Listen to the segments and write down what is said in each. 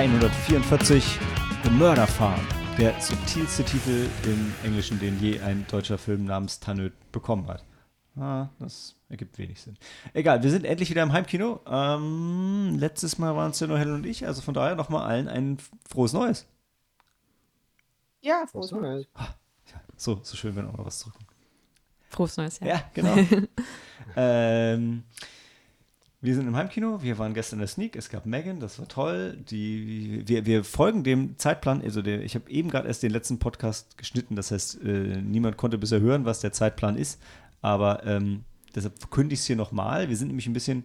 Episode 144 The Murder Farm. Der subtilste Titel im Englischen, den je ein deutscher Film namens Tannöd bekommen hat. Ah, das ergibt wenig Sinn. Egal, wir sind endlich wieder im Heimkino. Ähm, letztes Mal waren es ja nur Helen und ich, also von daher nochmal allen ein frohes Neues. Ja, frohes Neues. So, so schön, wenn auch noch was zurückkommt. Frohes Neues, ja. Ja, genau. ähm, wir sind im Heimkino, wir waren gestern in der Sneak, es gab Megan, das war toll. Die, wir, wir folgen dem Zeitplan, also der, ich habe eben gerade erst den letzten Podcast geschnitten, das heißt, äh, niemand konnte bisher hören, was der Zeitplan ist, aber ähm, deshalb verkünde ich es hier nochmal. Wir sind nämlich ein bisschen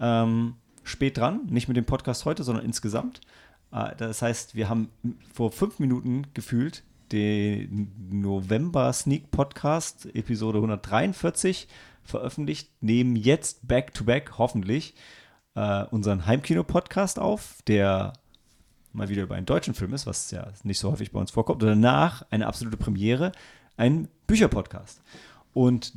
ähm, spät dran, nicht mit dem Podcast heute, sondern insgesamt. Äh, das heißt, wir haben vor fünf Minuten gefühlt den November Sneak Podcast, Episode 143, veröffentlicht, nehmen jetzt back-to-back hoffentlich äh, unseren Heimkino-Podcast auf, der mal wieder über einen deutschen Film ist, was ja nicht so häufig bei uns vorkommt. Und danach eine absolute Premiere, ein Bücherpodcast. Und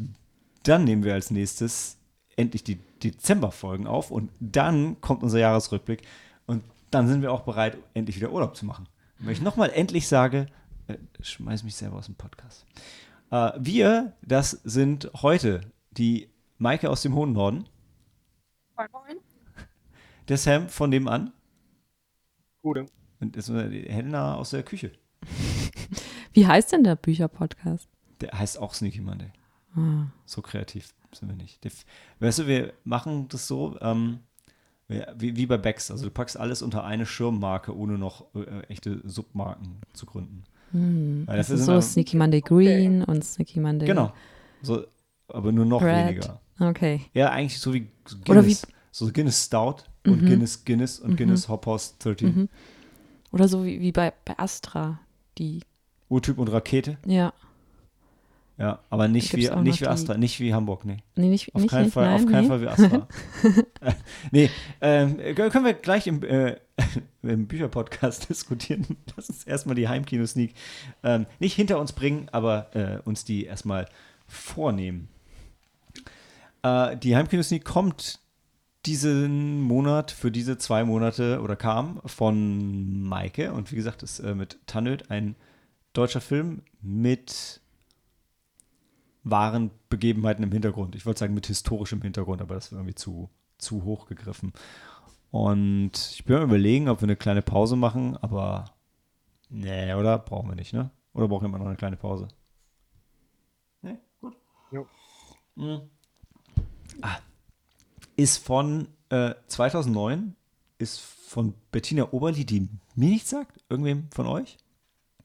dann nehmen wir als nächstes endlich die Dezemberfolgen auf und dann kommt unser Jahresrückblick und dann sind wir auch bereit, endlich wieder Urlaub zu machen. Wenn ich nochmal endlich sage, äh, schmeiß mich selber aus dem Podcast. Äh, wir, das sind heute die Maike aus dem hohen Norden, Moin, moin. der Sam von nebenan Gute. und das ist die Helena aus der Küche. Wie heißt denn der Bücherpodcast? Der heißt auch Sneaky Monday. Ah. So kreativ sind wir nicht. Der, weißt du, wir machen das so, ähm, wie, wie bei Becks. Also du packst alles unter eine Schirmmarke, ohne noch äh, echte Submarken zu gründen. Hm. Weil Das ist so Sneaky Monday Green und Sneaky Monday. Genau. So, aber nur noch Red. weniger. Okay. Ja, eigentlich so wie so Oder Guinness. so Guinness Stout und Mhm. Guinness Guinness und Guinness Hop House 13. Mhm. Oder so wie, wie bei, bei Astra, die, Urtyp und Rakete. ja. Ja, aber nicht wie, nicht wie die- Astra, nicht wie Hamburg, nee. Nee, nicht, Auf nicht, keinen nicht, Fall, nein, auf keinen nee. Fall wie Astra. Nee, ähm, äh, können wir gleich im, äh, im Bücherpodcast diskutieren. Lass uns erstmal die Heimkino-Sneak ähm, nicht hinter uns bringen, aber äh, uns die erstmal vornehmen. Äh, die Heimkino-Sneak kommt diesen Monat für diese zwei Monate oder kam von Maike und wie gesagt ist äh, mit Tannöd ein deutscher Film mit wahren Begebenheiten im Hintergrund. Ich wollte sagen mit historischem Hintergrund, aber das wäre irgendwie zu, zu hoch gegriffen. Und ich bin am überlegen, ob wir eine kleine Pause machen, aber nee, oder? Brauchen wir nicht, ne? Oder brauchen wir immer noch eine kleine Pause? Nee, gut. Jo. Mhm. Ah. Ist von äh, 2009, ist von Bettina Oberli, die mir nichts sagt. Irgendwem von euch?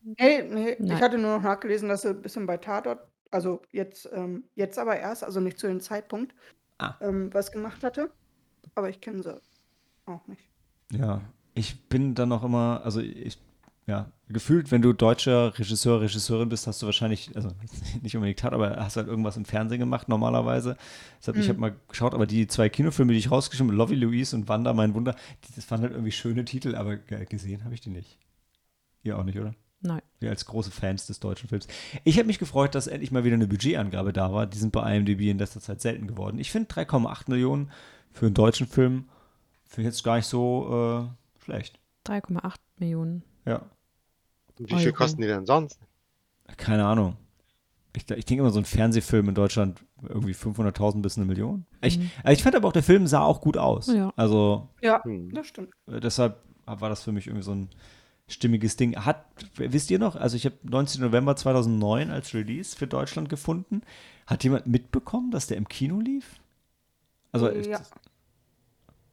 Nee, nee, Nein. ich hatte nur noch nachgelesen, dass sie ein bisschen bei Tatort, also jetzt, ähm, jetzt aber erst, also nicht zu dem Zeitpunkt, Ah. ähm, was gemacht hatte. Aber ich kenne sie auch nicht. Ja, ich bin dann noch immer, also ich, ja, gefühlt, wenn du deutscher Regisseur, Regisseurin bist, hast du wahrscheinlich, also nicht unbedingt hat, aber hast halt irgendwas im Fernsehen gemacht normalerweise. Deshalb, ich Mhm. habe mal geschaut, aber die zwei Kinofilme, die ich rausgeschrieben habe, Lovey Louise und Wanda, mein Wunder, die, das waren halt irgendwie schöne Titel, aber ge- gesehen habe ich die nicht. Ihr auch nicht, oder? Nein. Wir als große Fans des deutschen Films. Ich habe mich gefreut, dass endlich mal wieder eine Budgetangabe da war. Die sind bei IMDb in letzter Zeit selten geworden. Ich finde 3,8 Millionen für einen deutschen Film finde ich jetzt gar nicht so äh, schlecht. 3,8 Millionen. Ja, Und wie viel Euro. kosten die denn sonst? keine Ahnung. Ich, ich denke immer, so ein Fernsehfilm in Deutschland irgendwie 500.000 bis eine Million. Ich, Mhm. also ich fand aber auch, der Film sah auch gut aus. Ja. Also Ja, Hm. das stimmt. äh, deshalb war das für mich irgendwie so ein stimmiges Ding. Hat, wisst ihr noch, also ich habe 19. November 2009 als Release für Deutschland gefunden. Hat jemand mitbekommen, dass der im Kino lief? Also, Äh, ich- ja.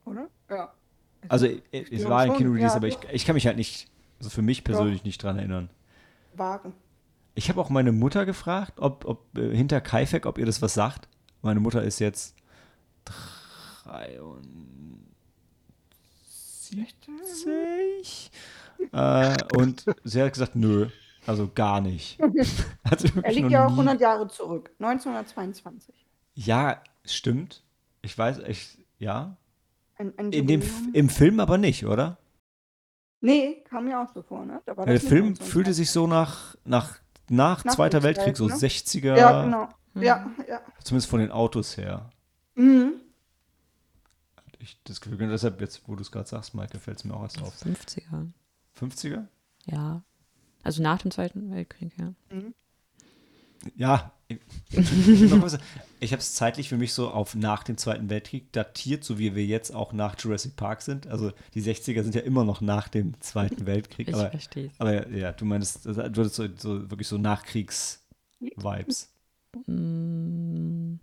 Oder? Ja. also äh, es war ein Kino-Release, ja, aber ich, ich kann mich halt nicht, also für mich persönlich nicht dran erinnern. Vage. Ich habe auch meine Mutter gefragt, ob, ob äh, hinter Kaifek, ob ihr das was sagt. Meine Mutter ist jetzt 73. äh, und sie hat gesagt, nö, also gar nicht. Er wirklich liegt ja auch nie- 100 Jahre zurück. 1922. Ja, stimmt. Ich weiß, ich, ja. Ein, ein In dem, Jubiläum. Im Film aber nicht, oder? Nee, kam mir auch so vor, ne? Da war Der Film 1922. fühlte sich so nach, nach, nach Zweiter Nachkriegszeit, Weltkrieg, so ne? 60er, Ja, genau. Mhm. Ja, ja. zumindest von den Autos her. Mhm. Ich ich das Gefühl. Und deshalb, jetzt, wo du es gerade sagst, Michael, fällt es mir auch erst auf. 50er. 50er? Ja. Also nach dem Zweiten Weltkrieg, ja. Ja. Ich, ich habe es zeitlich für mich so auf nach dem Zweiten Weltkrieg datiert, so wie wir jetzt auch nach Jurassic Park sind. Also die 60er sind ja immer noch nach dem Zweiten Weltkrieg. Ich aber, verstehe aber ja, du meinst, du hattest so, so wirklich so Nachkriegs-Vibes. Mm,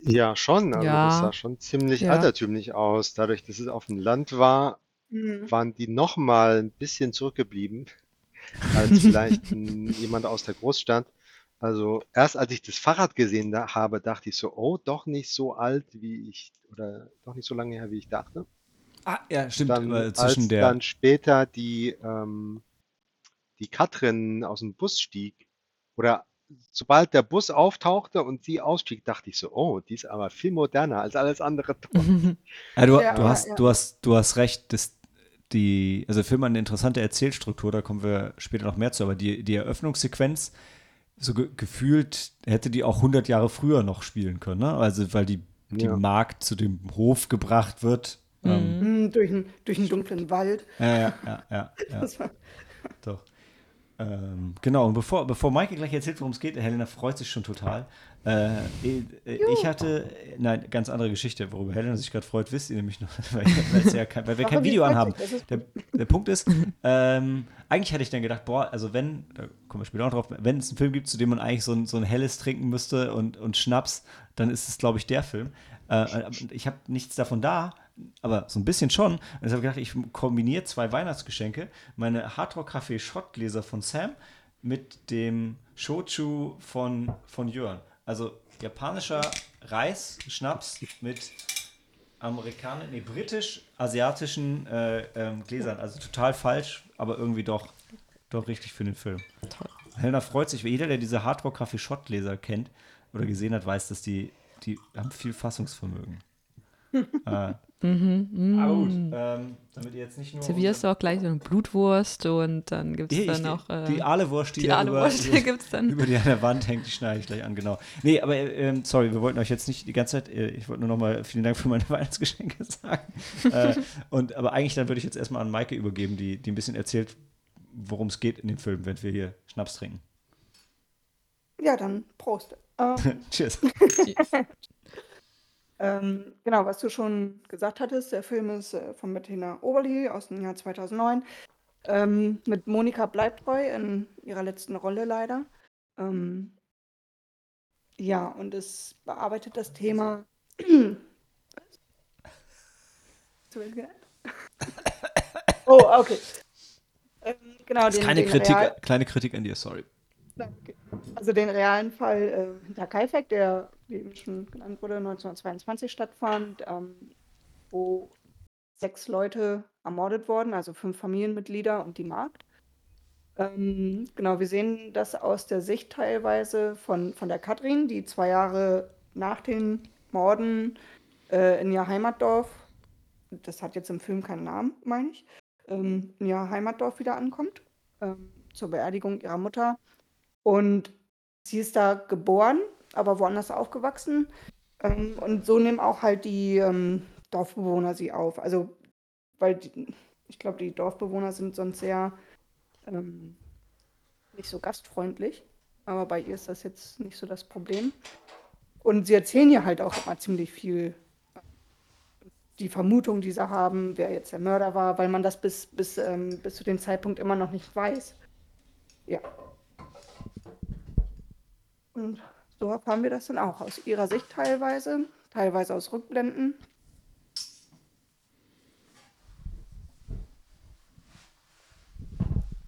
Ja, schon. Also Ja. das sah schon ziemlich Ja. altertümlich aus. Dadurch, dass es auf dem Land war, Mhm. waren die noch mal ein bisschen zurückgeblieben als vielleicht ein, jemand aus der Großstadt. Also erst als ich das Fahrrad gesehen da, habe, dachte ich so, oh, doch nicht so alt wie ich oder doch nicht so lange her, wie ich dachte. Ah, ja, stimmt. Dann, zwischen als der. dann später die, ähm, die Katrin aus dem Bus stieg oder sobald der Bus auftauchte und sie ausstieg, dachte ich so, oh, die ist aber viel moderner als alles andere. dort. Ja, du, Ja, du, hast, ja. du, hast, du hast recht, dass die, also der Film hat eine interessante Erzählstruktur, da kommen wir später noch mehr zu, aber die, die Eröffnungssequenz, so ge gefühlt hätte die auch 100 Jahre früher noch spielen können, ne? Also, weil die, die Ja. Magd zu dem Hof gebracht wird. Ähm, Mhm, durch, einen, durch einen dunklen Wald. ja, ja, ja, ja, ja, Das war, doch. Ähm, genau, und bevor, bevor Maike gleich erzählt, worum es geht, Helena freut sich schon total. Äh, äh, ich hatte, nein, ganz andere Geschichte, worüber Helena sich gerade freut, wisst ihr nämlich noch, weil, ja kein, weil wir kein Video anhaben. Der, der Punkt ist, ähm, eigentlich hätte ich dann gedacht, boah, also wenn, da kommen wir später noch drauf, wenn es einen Film gibt, zu dem man eigentlich so ein, so ein helles trinken müsste und, und Schnaps, dann ist es, glaube ich, der Film. Äh, ich habe nichts davon da, aber so ein bisschen schon. Und deshalb habe ich gedacht, ich kombiniere zwei Weihnachtsgeschenke, meine Hardrock Café Schottgläser von Sam mit dem Shochu von, von Jörn. Also japanischer Reis, Schnaps mit amerikanisch, nee, britisch-asiatischen äh, ähm, Gläsern. Also total falsch, aber irgendwie doch, doch richtig für den Film. Toll. Helena freut sich, jeder, der diese Hardrock Café Shot Gläser kennt oder gesehen hat, weiß, dass die, die haben viel Fassungsvermögen. Äh, Mhm, aber gut, mm. ähm, damit ihr jetzt nicht nur. Servierst du auch gleich so eine Blutwurst und dann gibt es dann noch äh, die Aale-Wurst, die, die da über, gibt es dann. über die an der Wand hängt, die schneide ich gleich an, genau. Nee, aber ähm, sorry, wir wollten euch jetzt nicht die ganze Zeit, äh, ich wollte nur nochmal vielen Dank für meine Weihnachtsgeschenke sagen. äh, und, aber eigentlich dann würde ich jetzt erstmal an Maike übergeben, die, die ein bisschen erzählt, worum es geht in dem Film, wenn wir hier Schnaps trinken. ja, dann Prost. Ähm, Cheers. Ähm, genau, was du schon gesagt hattest, der Film ist äh, von Bettina Oberli aus dem Jahr 2009 ähm, mit Monika Bleibtreu in ihrer letzten Rolle leider. Ähm, ja, und es bearbeitet das Thema. Gesagt? oh, okay. Ähm, genau, Das ist den, keine den Kritik, Real- kleine Kritik an dir, sorry. Also den realen Fall äh, hinter Kaifek, der, wie eben schon genannt wurde, 1922 stattfand, ähm, wo sechs Leute ermordet wurden, also fünf Familienmitglieder und die Magd. Ähm, genau, wir sehen das aus der Sicht teilweise von, von der Katrin, die zwei Jahre nach den Morden äh, in ihr Heimatdorf, das hat jetzt im Film keinen Namen, meine ich, ähm, in ihr Heimatdorf wieder ankommt, ähm, zur Beerdigung ihrer Mutter. Und sie ist da geboren, aber woanders aufgewachsen. Ähm, und so nehmen auch halt die ähm, Dorfbewohner sie auf. Also, weil die, ich glaube, die Dorfbewohner sind sonst sehr ähm, nicht so gastfreundlich. Aber bei ihr ist das jetzt nicht so das Problem. Und sie erzählen ja halt auch immer ziemlich viel die Vermutung, die sie haben, wer jetzt der Mörder war, weil man das bis, bis, ähm, bis zu dem Zeitpunkt immer noch nicht weiß. Ja. Und so erfahren wir das dann auch aus ihrer Sicht teilweise, teilweise aus Rückblenden.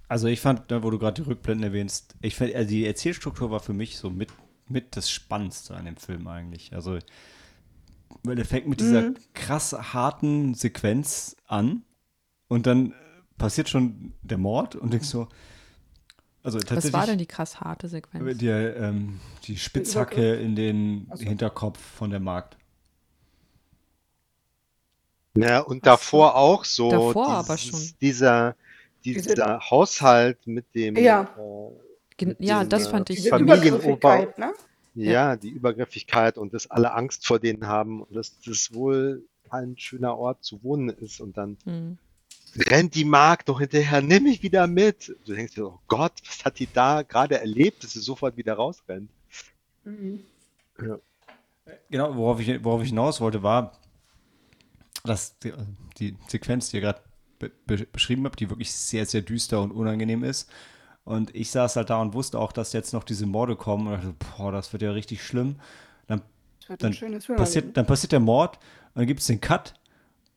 Also ich fand, wo du gerade die Rückblenden erwähnst, ich fand, also die Erzählstruktur war für mich so mit, mit das Spannendste an dem Film eigentlich. Also, weil der fängt mit dieser Mhm. krass harten Sequenz an und dann passiert schon der Mord und denkst so, also Was tatsächlich war denn die krass harte Sequenz? die, ähm, die Spitzhacke in den Ach so. Hinterkopf von der Magd. Ja, und davor auch so Davor aber dieses, schon. dieser, Diese- dieser Haushalt mit dem Ja. äh, mit Ja, das äh, fand ich. Diese Familienober- ne? Ja, die Übergriffigkeit und dass alle Angst vor denen haben und dass das wohl ein schöner Ort zu wohnen ist und dann Mhm. Rennt die Magd doch hinterher, nimm mich wieder mit. Du denkst dir, oh Gott, was hat die da gerade erlebt, dass sie sofort wieder rausrennt? Mhm. Ja. Genau, worauf ich, worauf ich hinaus wollte, war, dass die, die Sequenz, die ihr gerade be be beschrieben habt, die wirklich sehr, sehr düster und unangenehm ist. Und ich saß halt da und wusste auch, dass jetzt noch diese Morde kommen. Und dachte, boah, das wird ja richtig schlimm. Dann, dann, passiert, dann passiert der Mord und dann gibt es den Cut.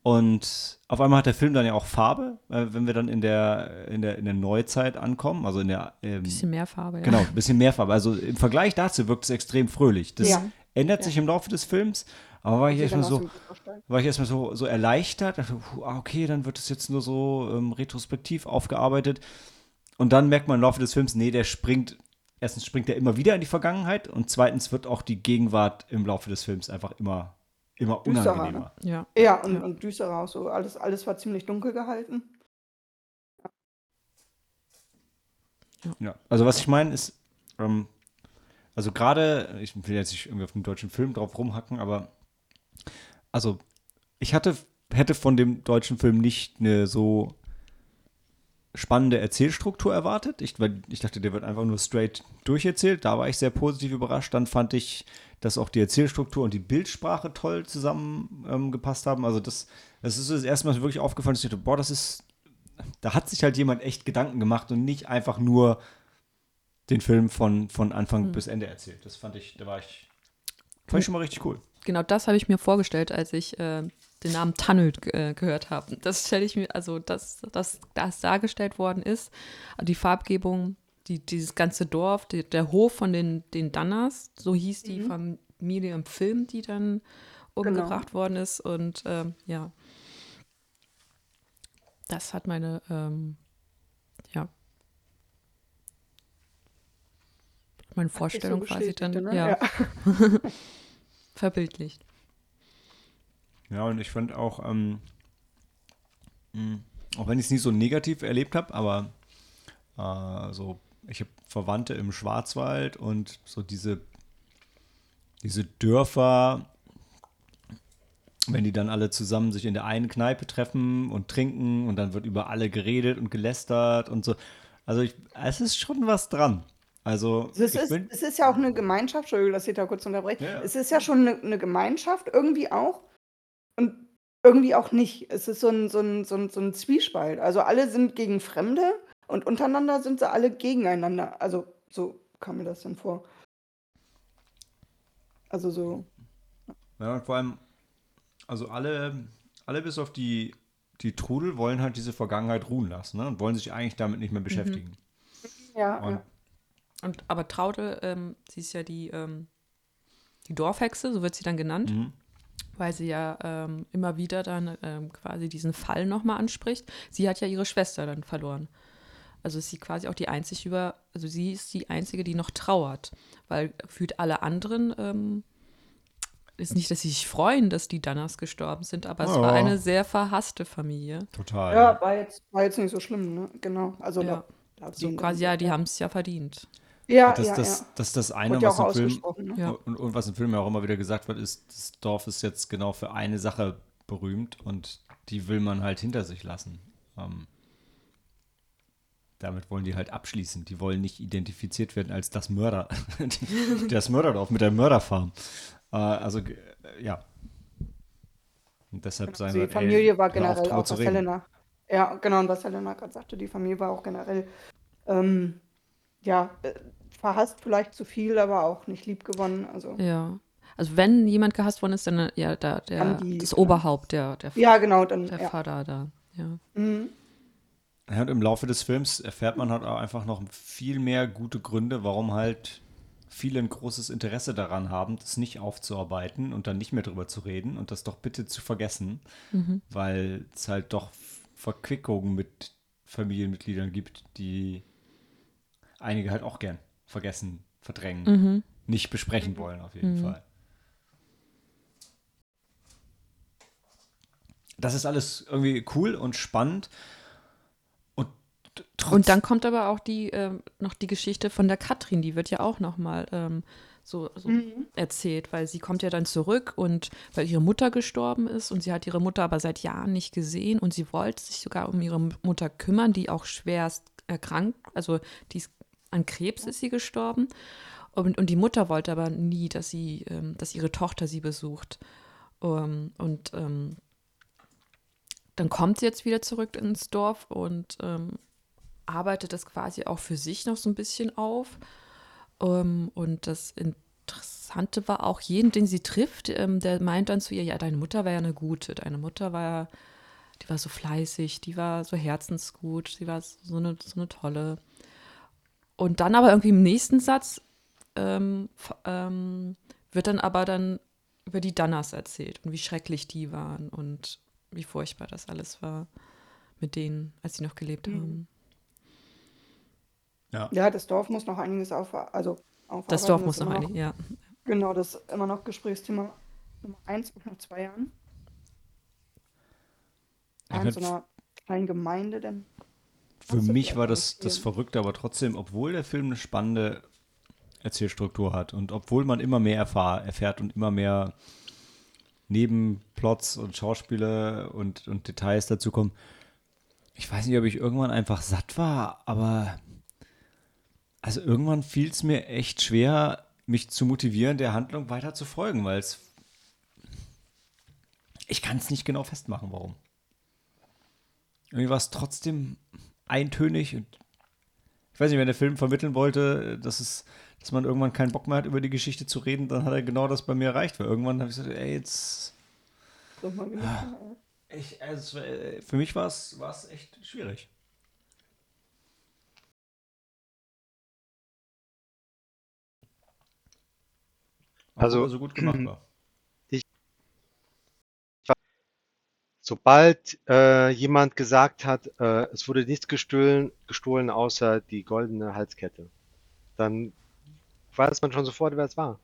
Und auf einmal hat der Film dann ja auch Farbe, äh, wenn wir dann in der, in der, in der Neuzeit ankommen. Also in der. Ähm, Bisschen mehr Farbe, ja. Genau, ein bisschen mehr Farbe. Also im Vergleich dazu wirkt es extrem fröhlich. Das Ja. ändert Ja. sich im Laufe des Films, aber war ich erstmal so, war ich erstmal so, so erleichtert, dachte, ah, okay, dann wird es jetzt nur so ähm, retrospektiv aufgearbeitet. Und dann merkt man im Laufe des Films, nee, der springt, erstens springt er immer wieder in die Vergangenheit und zweitens wird auch die Gegenwart im Laufe des Films einfach immer, immer Düsterer, unangenehmer. Ja. Ja, und, Ja. und düsterer auch so. Alles, alles war ziemlich dunkel gehalten. Ja, also was ich meine ist, ähm, also gerade, ich will jetzt nicht irgendwie auf den deutschen Film drauf rumhacken, aber also ich hatte, hätte von dem deutschen Film nicht eine so spannende Erzählstruktur erwartet. Ich, weil ich dachte, der wird einfach nur straight durcherzählt. Da war ich sehr positiv überrascht. Dann fand ich, dass auch die Erzählstruktur und die Bildsprache toll zusammengepasst ähm, haben. Also das, das ist das erste Mal wirklich aufgefallen, dass ich dachte, boah, das ist, da hat sich halt jemand echt Gedanken gemacht und nicht einfach nur den Film von, von Anfang bis Ende erzählt. Das fand ich, da war ich, fand ich schon mal richtig cool. Genau das habe ich mir vorgestellt, als ich äh, den Namen Tunnel äh, gehört habe. Das stelle ich mir, also dass das, das dargestellt worden ist, die Farbgebung, die, dieses ganze Dorf, die, der Hof von den, den Danners, so hieß die Familie im Film, die dann umgebracht worden ist. Und ähm, ja, das hat meine, ähm, ja, meine Vorstellung so quasi dann ja, Ja. verbildlicht. Ja, und ich fand auch, ähm, mh, auch wenn ich es nie so negativ erlebt habe, aber äh, so, ich habe Verwandte im Schwarzwald und so diese, diese Dörfer, wenn die dann alle zusammen sich in der einen Kneipe treffen und trinken und dann wird über alle geredet und gelästert und so. Also ich, es ist schon was dran. Also Es ist, es ist ja auch eine Gemeinschaft, Entschuldigung, dass ich da kurz unterbreche. Ja. Es ist ja schon eine, eine Gemeinschaft, irgendwie auch. Und irgendwie auch nicht. Es ist so ein, so, ein, so, ein, so ein Zwiespalt. Also alle sind gegen Fremde und untereinander sind sie alle gegeneinander. Also so kam mir das dann vor. Also so. Ja, und vor allem, also alle, alle bis auf die, die Trudel wollen halt diese Vergangenheit ruhen lassen ne? und wollen sich eigentlich damit nicht mehr beschäftigen. Ja, Und ja. Und aber Traute, ähm, sie ist ja die, ähm, die Dorfhexe, so wird sie dann genannt, Mhm. Weil sie ja ähm, immer wieder dann ähm, quasi diesen Fall nochmal anspricht. Sie hat ja ihre Schwester dann verloren. Also ist sie quasi auch die einzige über, also sie ist die einzige, die noch trauert, weil für alle anderen ähm, ist nicht, dass sie sich freuen, dass die Danners gestorben sind, aber es Ja. war eine sehr verhasste Familie. Total. Ja, war jetzt, war jetzt nicht so schlimm, ne? Genau. Also Ja. laut- laut So quasi, ja, die ja. haben es ja verdient. Ja, das, ja, das, ja. das ist das eine, ja was auch im Film ne? Ja. und, und was im Film ja auch immer wieder gesagt wird, ist, das Dorf ist jetzt genau für eine Sache berühmt und die will man halt hinter sich lassen. Ähm, damit wollen die halt abschließen. Die wollen nicht identifiziert werden als das Mörder, das Mörderdorf mit der Mörderfarm. Äh, also äh, ja. Und deshalb sein Also wir, die Familie war hör auf, generell auch, zu was reden. Helena, ja, genau, und was Helena gerade sagte, die Familie war auch generell, ähm, ja, äh, verhasst vielleicht zu viel, aber auch nicht lieb gewonnen. Also, Ja. Also wenn jemand gehasst worden ist, dann äh, ja, da, der, Andi, das genau. Oberhaupt, der, der, ja, genau, dann, der ja. Vater da. Ja. Mhm. Ja, und im Laufe des Films erfährt man halt auch einfach noch viel mehr gute Gründe, warum halt viele ein großes Interesse daran haben, das nicht aufzuarbeiten und dann nicht mehr drüber zu reden und das doch bitte zu vergessen, weil es halt doch Verquickungen mit Familienmitgliedern gibt, die einige halt auch gern vergessen, verdrängen, nicht besprechen wollen auf jeden Fall. Das ist alles irgendwie cool und spannend. Und trotzdem. Und dann kommt aber auch die, ähm, noch die Geschichte von der Katrin, die wird ja auch nochmal ähm, so, so mhm. erzählt, weil sie kommt ja dann zurück und weil ihre Mutter gestorben ist und sie hat ihre Mutter aber seit Jahren nicht gesehen und sie wollte sich sogar um ihre Mutter kümmern, die auch schwerst erkrankt, also die ist, an Krebs ist sie gestorben und, und die Mutter wollte aber nie, dass sie, ähm, dass ihre Tochter sie besucht um, ähm, und ähm, dann kommt sie jetzt wieder zurück ins Dorf und ähm, arbeitet das quasi auch für sich noch so ein bisschen auf. Um, und das Interessante war auch, jeden, den sie trifft, ähm, der meint dann zu ihr, ja, deine Mutter war ja eine gute, deine Mutter war ja, die war so fleißig, die war so herzensgut, sie war so eine, so eine tolle. Und dann aber irgendwie im nächsten Satz ähm, ähm, wird dann aber dann über die Danners erzählt und wie schrecklich die waren und wie furchtbar das alles war mit denen, als sie noch gelebt mhm. haben. Ja. ja, das Dorf muss noch einiges auf, also aufarbeiten. Das Dorf muss noch einiges, ja. Genau, das ist immer noch Gesprächsthema Nummer eins nach zwei Jahren. Ja, in so einer kleinen Gemeinde denn. Für mich war das, das Verrückte, aber trotzdem, obwohl der Film eine spannende Erzählstruktur hat und obwohl man immer mehr erfahr, erfährt und immer mehr Nebenplots und Schauspieler und, und Details dazu kommen, ich weiß nicht, ob ich irgendwann einfach satt war, aber also irgendwann fiel es mir echt schwer, mich zu motivieren, der Handlung weiter zu folgen, weil es. Ich kann es nicht genau festmachen, warum. Irgendwie war es trotzdem eintönig und ich weiß nicht, wenn der Film vermitteln wollte, dass es, dass man irgendwann keinen Bock mehr hat, über die Geschichte zu reden, dann hat er genau das bei mir erreicht, weil irgendwann habe ich gesagt, ey, jetzt. Ah, ich, also, für mich war es echt schwierig. Also, also gut gemacht war. Ich, sobald äh, jemand gesagt hat, äh, es wurde nichts gestohlen, gestohlen außer die goldene Halskette, dann weiß man schon sofort, wer es war.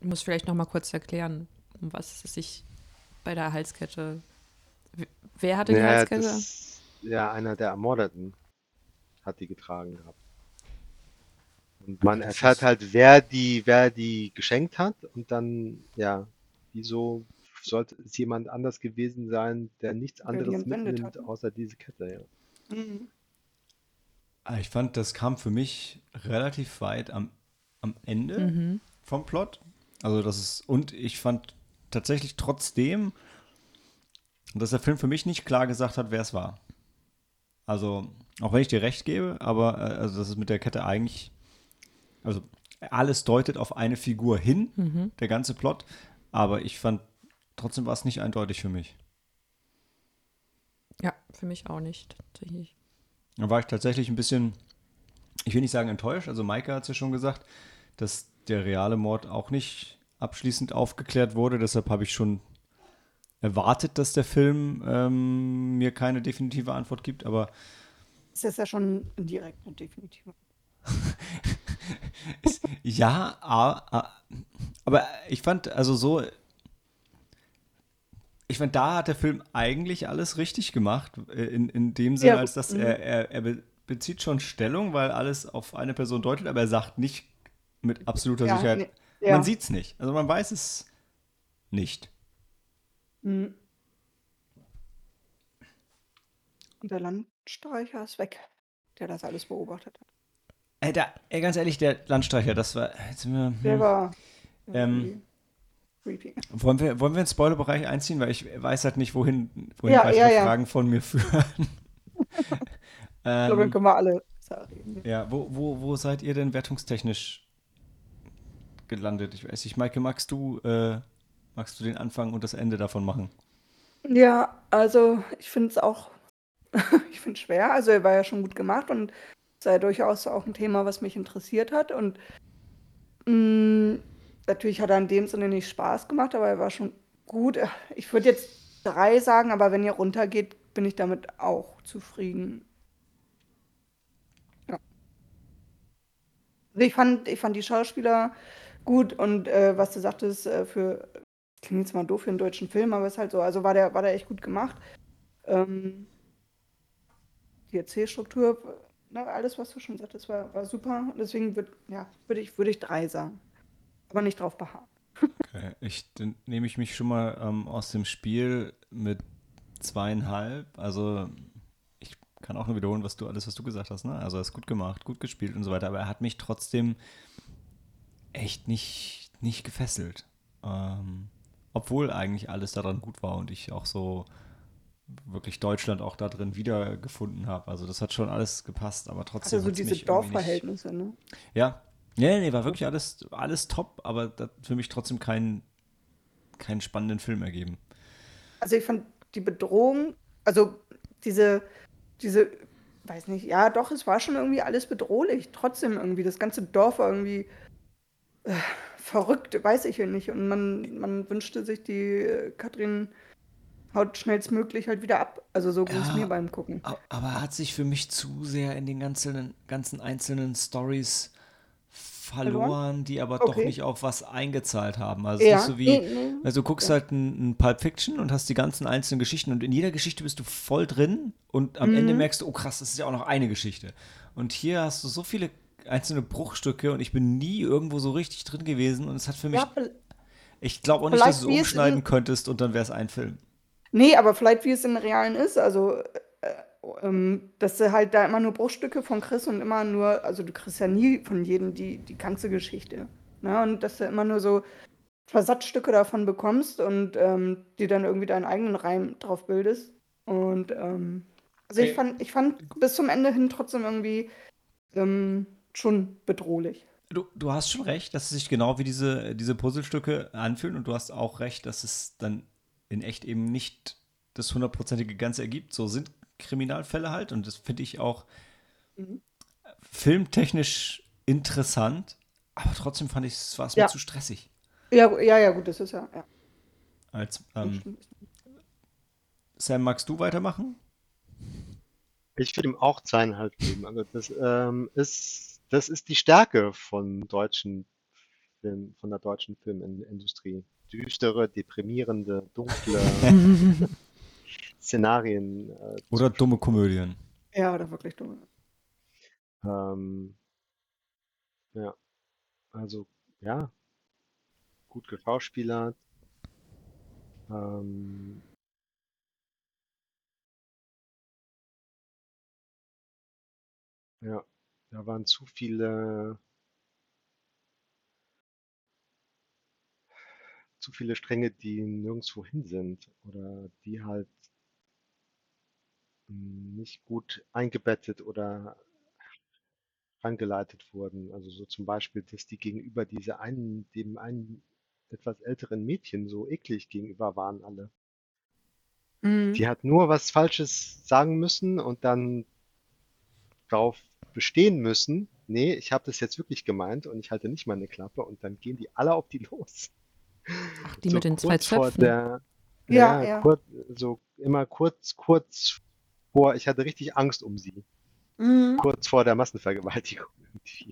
Du musst vielleicht noch mal kurz erklären, um was es sich bei der Halskette. Wer hatte die naja, Halskette? Das, ja, einer der Ermordeten hat die getragen gehabt. Und man erfährt halt, wer die, wer die geschenkt hat und dann, ja, wieso sollte es jemand anders gewesen sein, der nichts anderes mitnimmt, hat. außer diese Kette, ja. Mhm. Ah, ich fand, das kam für mich relativ weit am, am Ende mhm. vom Plot. Also das ist, und ich fand tatsächlich trotzdem, dass der Film für mich nicht klar gesagt hat, wer es war. Also, auch wenn ich dir recht gebe, aber äh, also das ist mit der Kette eigentlich also alles deutet auf eine Figur hin, mhm. der ganze Plot. Aber ich fand, trotzdem war es nicht eindeutig für mich. Ja, für mich auch nicht. Tatsächlich. Da war ich tatsächlich ein bisschen, ich will nicht sagen enttäuscht. Also Maike hat es ja schon gesagt, dass der reale Mord auch nicht abschließend aufgeklärt wurde. Deshalb habe ich schon erwartet, dass der Film ähm, mir keine definitive Antwort gibt. Aber es ist ja schon direkt eine definitive ja, aber ich fand, also so, ich fand, da hat der Film eigentlich alles richtig gemacht, äh, in, in dem Sinne, ja. als dass er, er, er bezieht schon Stellung, weil alles auf eine Person deutet, aber er sagt nicht mit absoluter ja, Sicherheit, nee, ja. man sieht es nicht. Also man weiß es nicht. Mhm. Und der Landstreicher ist weg, der das alles beobachtet hat. Ey, da, ey, ganz ehrlich, der Landstreicher, das war. Jetzt wir, hm. Der war. Ähm, Wollen wir, wollen wir in den Spoilerbereich einziehen? Weil ich weiß halt nicht, wohin, wohin ja, weitere ja, Fragen von mir führen. ich glaube, dann ähm, können wir alle reden. Ja, wo, wo, wo seid ihr denn wertungstechnisch gelandet? Ich weiß nicht, Maike, magst du, äh, magst du den Anfang und das Ende davon machen? Ja, also ich finde es auch, ich finde schwer. Also er war ja schon gut gemacht und sei durchaus auch ein Thema, was mich interessiert hat. Und mh, mm, natürlich hat er in dem Sinne nicht Spaß gemacht, aber er war schon gut. Ich würde jetzt drei sagen, aber wenn ihr runtergeht, bin ich damit auch zufrieden. Ja. Also ich fand, ich fand die Schauspieler gut und äh, was du sagtest, äh, für klingt jetzt mal doof für einen deutschen Film, aber es ist halt so, also war der, war der echt gut gemacht. Ähm, die Erzählstruktur ne, alles, was du schon sagtest, war, war super. Deswegen würd, ja, würde ich, würd ich drei sagen. Aber nicht drauf beharren. Okay, ich, dann nehme ich mich schon mal ähm, aus dem Spiel mit zweieinhalb. Also ich kann auch nur wiederholen, was du alles, was du gesagt hast. Ne? Also er ist gut gemacht, gut gespielt und so weiter. Aber er hat mich trotzdem echt nicht, nicht gefesselt. Ähm, obwohl eigentlich alles daran gut war und ich auch so wirklich Deutschland auch da drin wiedergefunden habe. Also das hat schon alles gepasst, aber trotzdem. Also diese Dorfverhältnisse, ne? Ja. Nee, nee, war wirklich alles, alles top, aber das hat für mich trotzdem keinen, keinen spannenden Film ergeben. Also ich fand die Bedrohung, also diese, diese, weiß nicht, ja doch, es war schon irgendwie alles bedrohlich. Trotzdem irgendwie, das ganze Dorf war irgendwie äh, verrückt, weiß ich ja nicht. Und man, man wünschte sich, die äh, Katrin haut schnellstmöglich halt wieder ab. Also so ging es Ja. mir beim Gucken. Aber er hat sich für mich zu sehr in den ganzen, ganzen einzelnen Stories verloren, die aber doch Okay. nicht auf was eingezahlt haben. Also Ja, so wie, also du guckst halt ein, ein Pulp Fiction und hast die ganzen einzelnen Geschichten und in jeder Geschichte bist du voll drin und am Ende Mhm. merkst du, oh krass, das ist ja auch noch eine Geschichte. Und hier hast du so viele einzelne Bruchstücke und ich bin nie irgendwo so richtig drin gewesen und es hat für mich, Ja, ich glaube auch nicht, dass du es umschneiden könntest und dann wäre es ein Film. Nee, aber vielleicht wie es in Realen ist, also äh, ähm, dass du halt da immer nur Bruchstücke von kriegst und immer nur, also du kriegst ja nie von jedem die, die ganze Geschichte. Ne? Und dass du immer nur so Versatzstücke davon bekommst und ähm, dir dann irgendwie deinen eigenen Reim drauf bildest. Und ähm, also ich Okay. fand, ich fand bis zum Ende hin trotzdem irgendwie ähm, schon bedrohlich. Du, du hast schon recht, dass es sich genau wie diese, diese Puzzlestücke anfühlen und du hast auch recht, dass es dann in echt eben nicht das hundertprozentige Ganze ergibt. So sind Kriminalfälle halt und das finde ich auch Mhm. filmtechnisch interessant, aber trotzdem fand ich, es war es mir Ja. zu stressig. Ja, ja, ja, gut, das ist ja. ja Als, ähm. Sam, magst du weitermachen? Ich würde ihm auch zweieinhalb geben. Also das ähm, ist, das ist die Stärke von deutschen Film, von der deutschen Filmindustrie. Düstere, deprimierende, dunkle Szenarien. Äh, Oder dumme Komödien? ja, oder wirklich dumm. ähm, ja, also ja, gut geschauspielert. Ähm, ja, da waren zu viele zu viele Stränge, die nirgendwo hin sind oder die halt nicht gut eingebettet oder rangeleitet wurden. Also so zum Beispiel, dass die gegenüber diese einen, dem einen etwas älteren Mädchen so eklig gegenüber waren alle. Mhm. Die hat nur was Falsches sagen müssen und dann darauf bestehen müssen, nee, ich habe das jetzt wirklich gemeint und ich halte nicht meine Klappe und dann gehen die alle auf die los. Ach, die so mit den zwei Zöpfen. der, Ja, ja, ja. Kurz, so immer kurz, kurz vor, ich hatte richtig Angst um sie, Mhm. kurz vor der Massenvergewaltigung.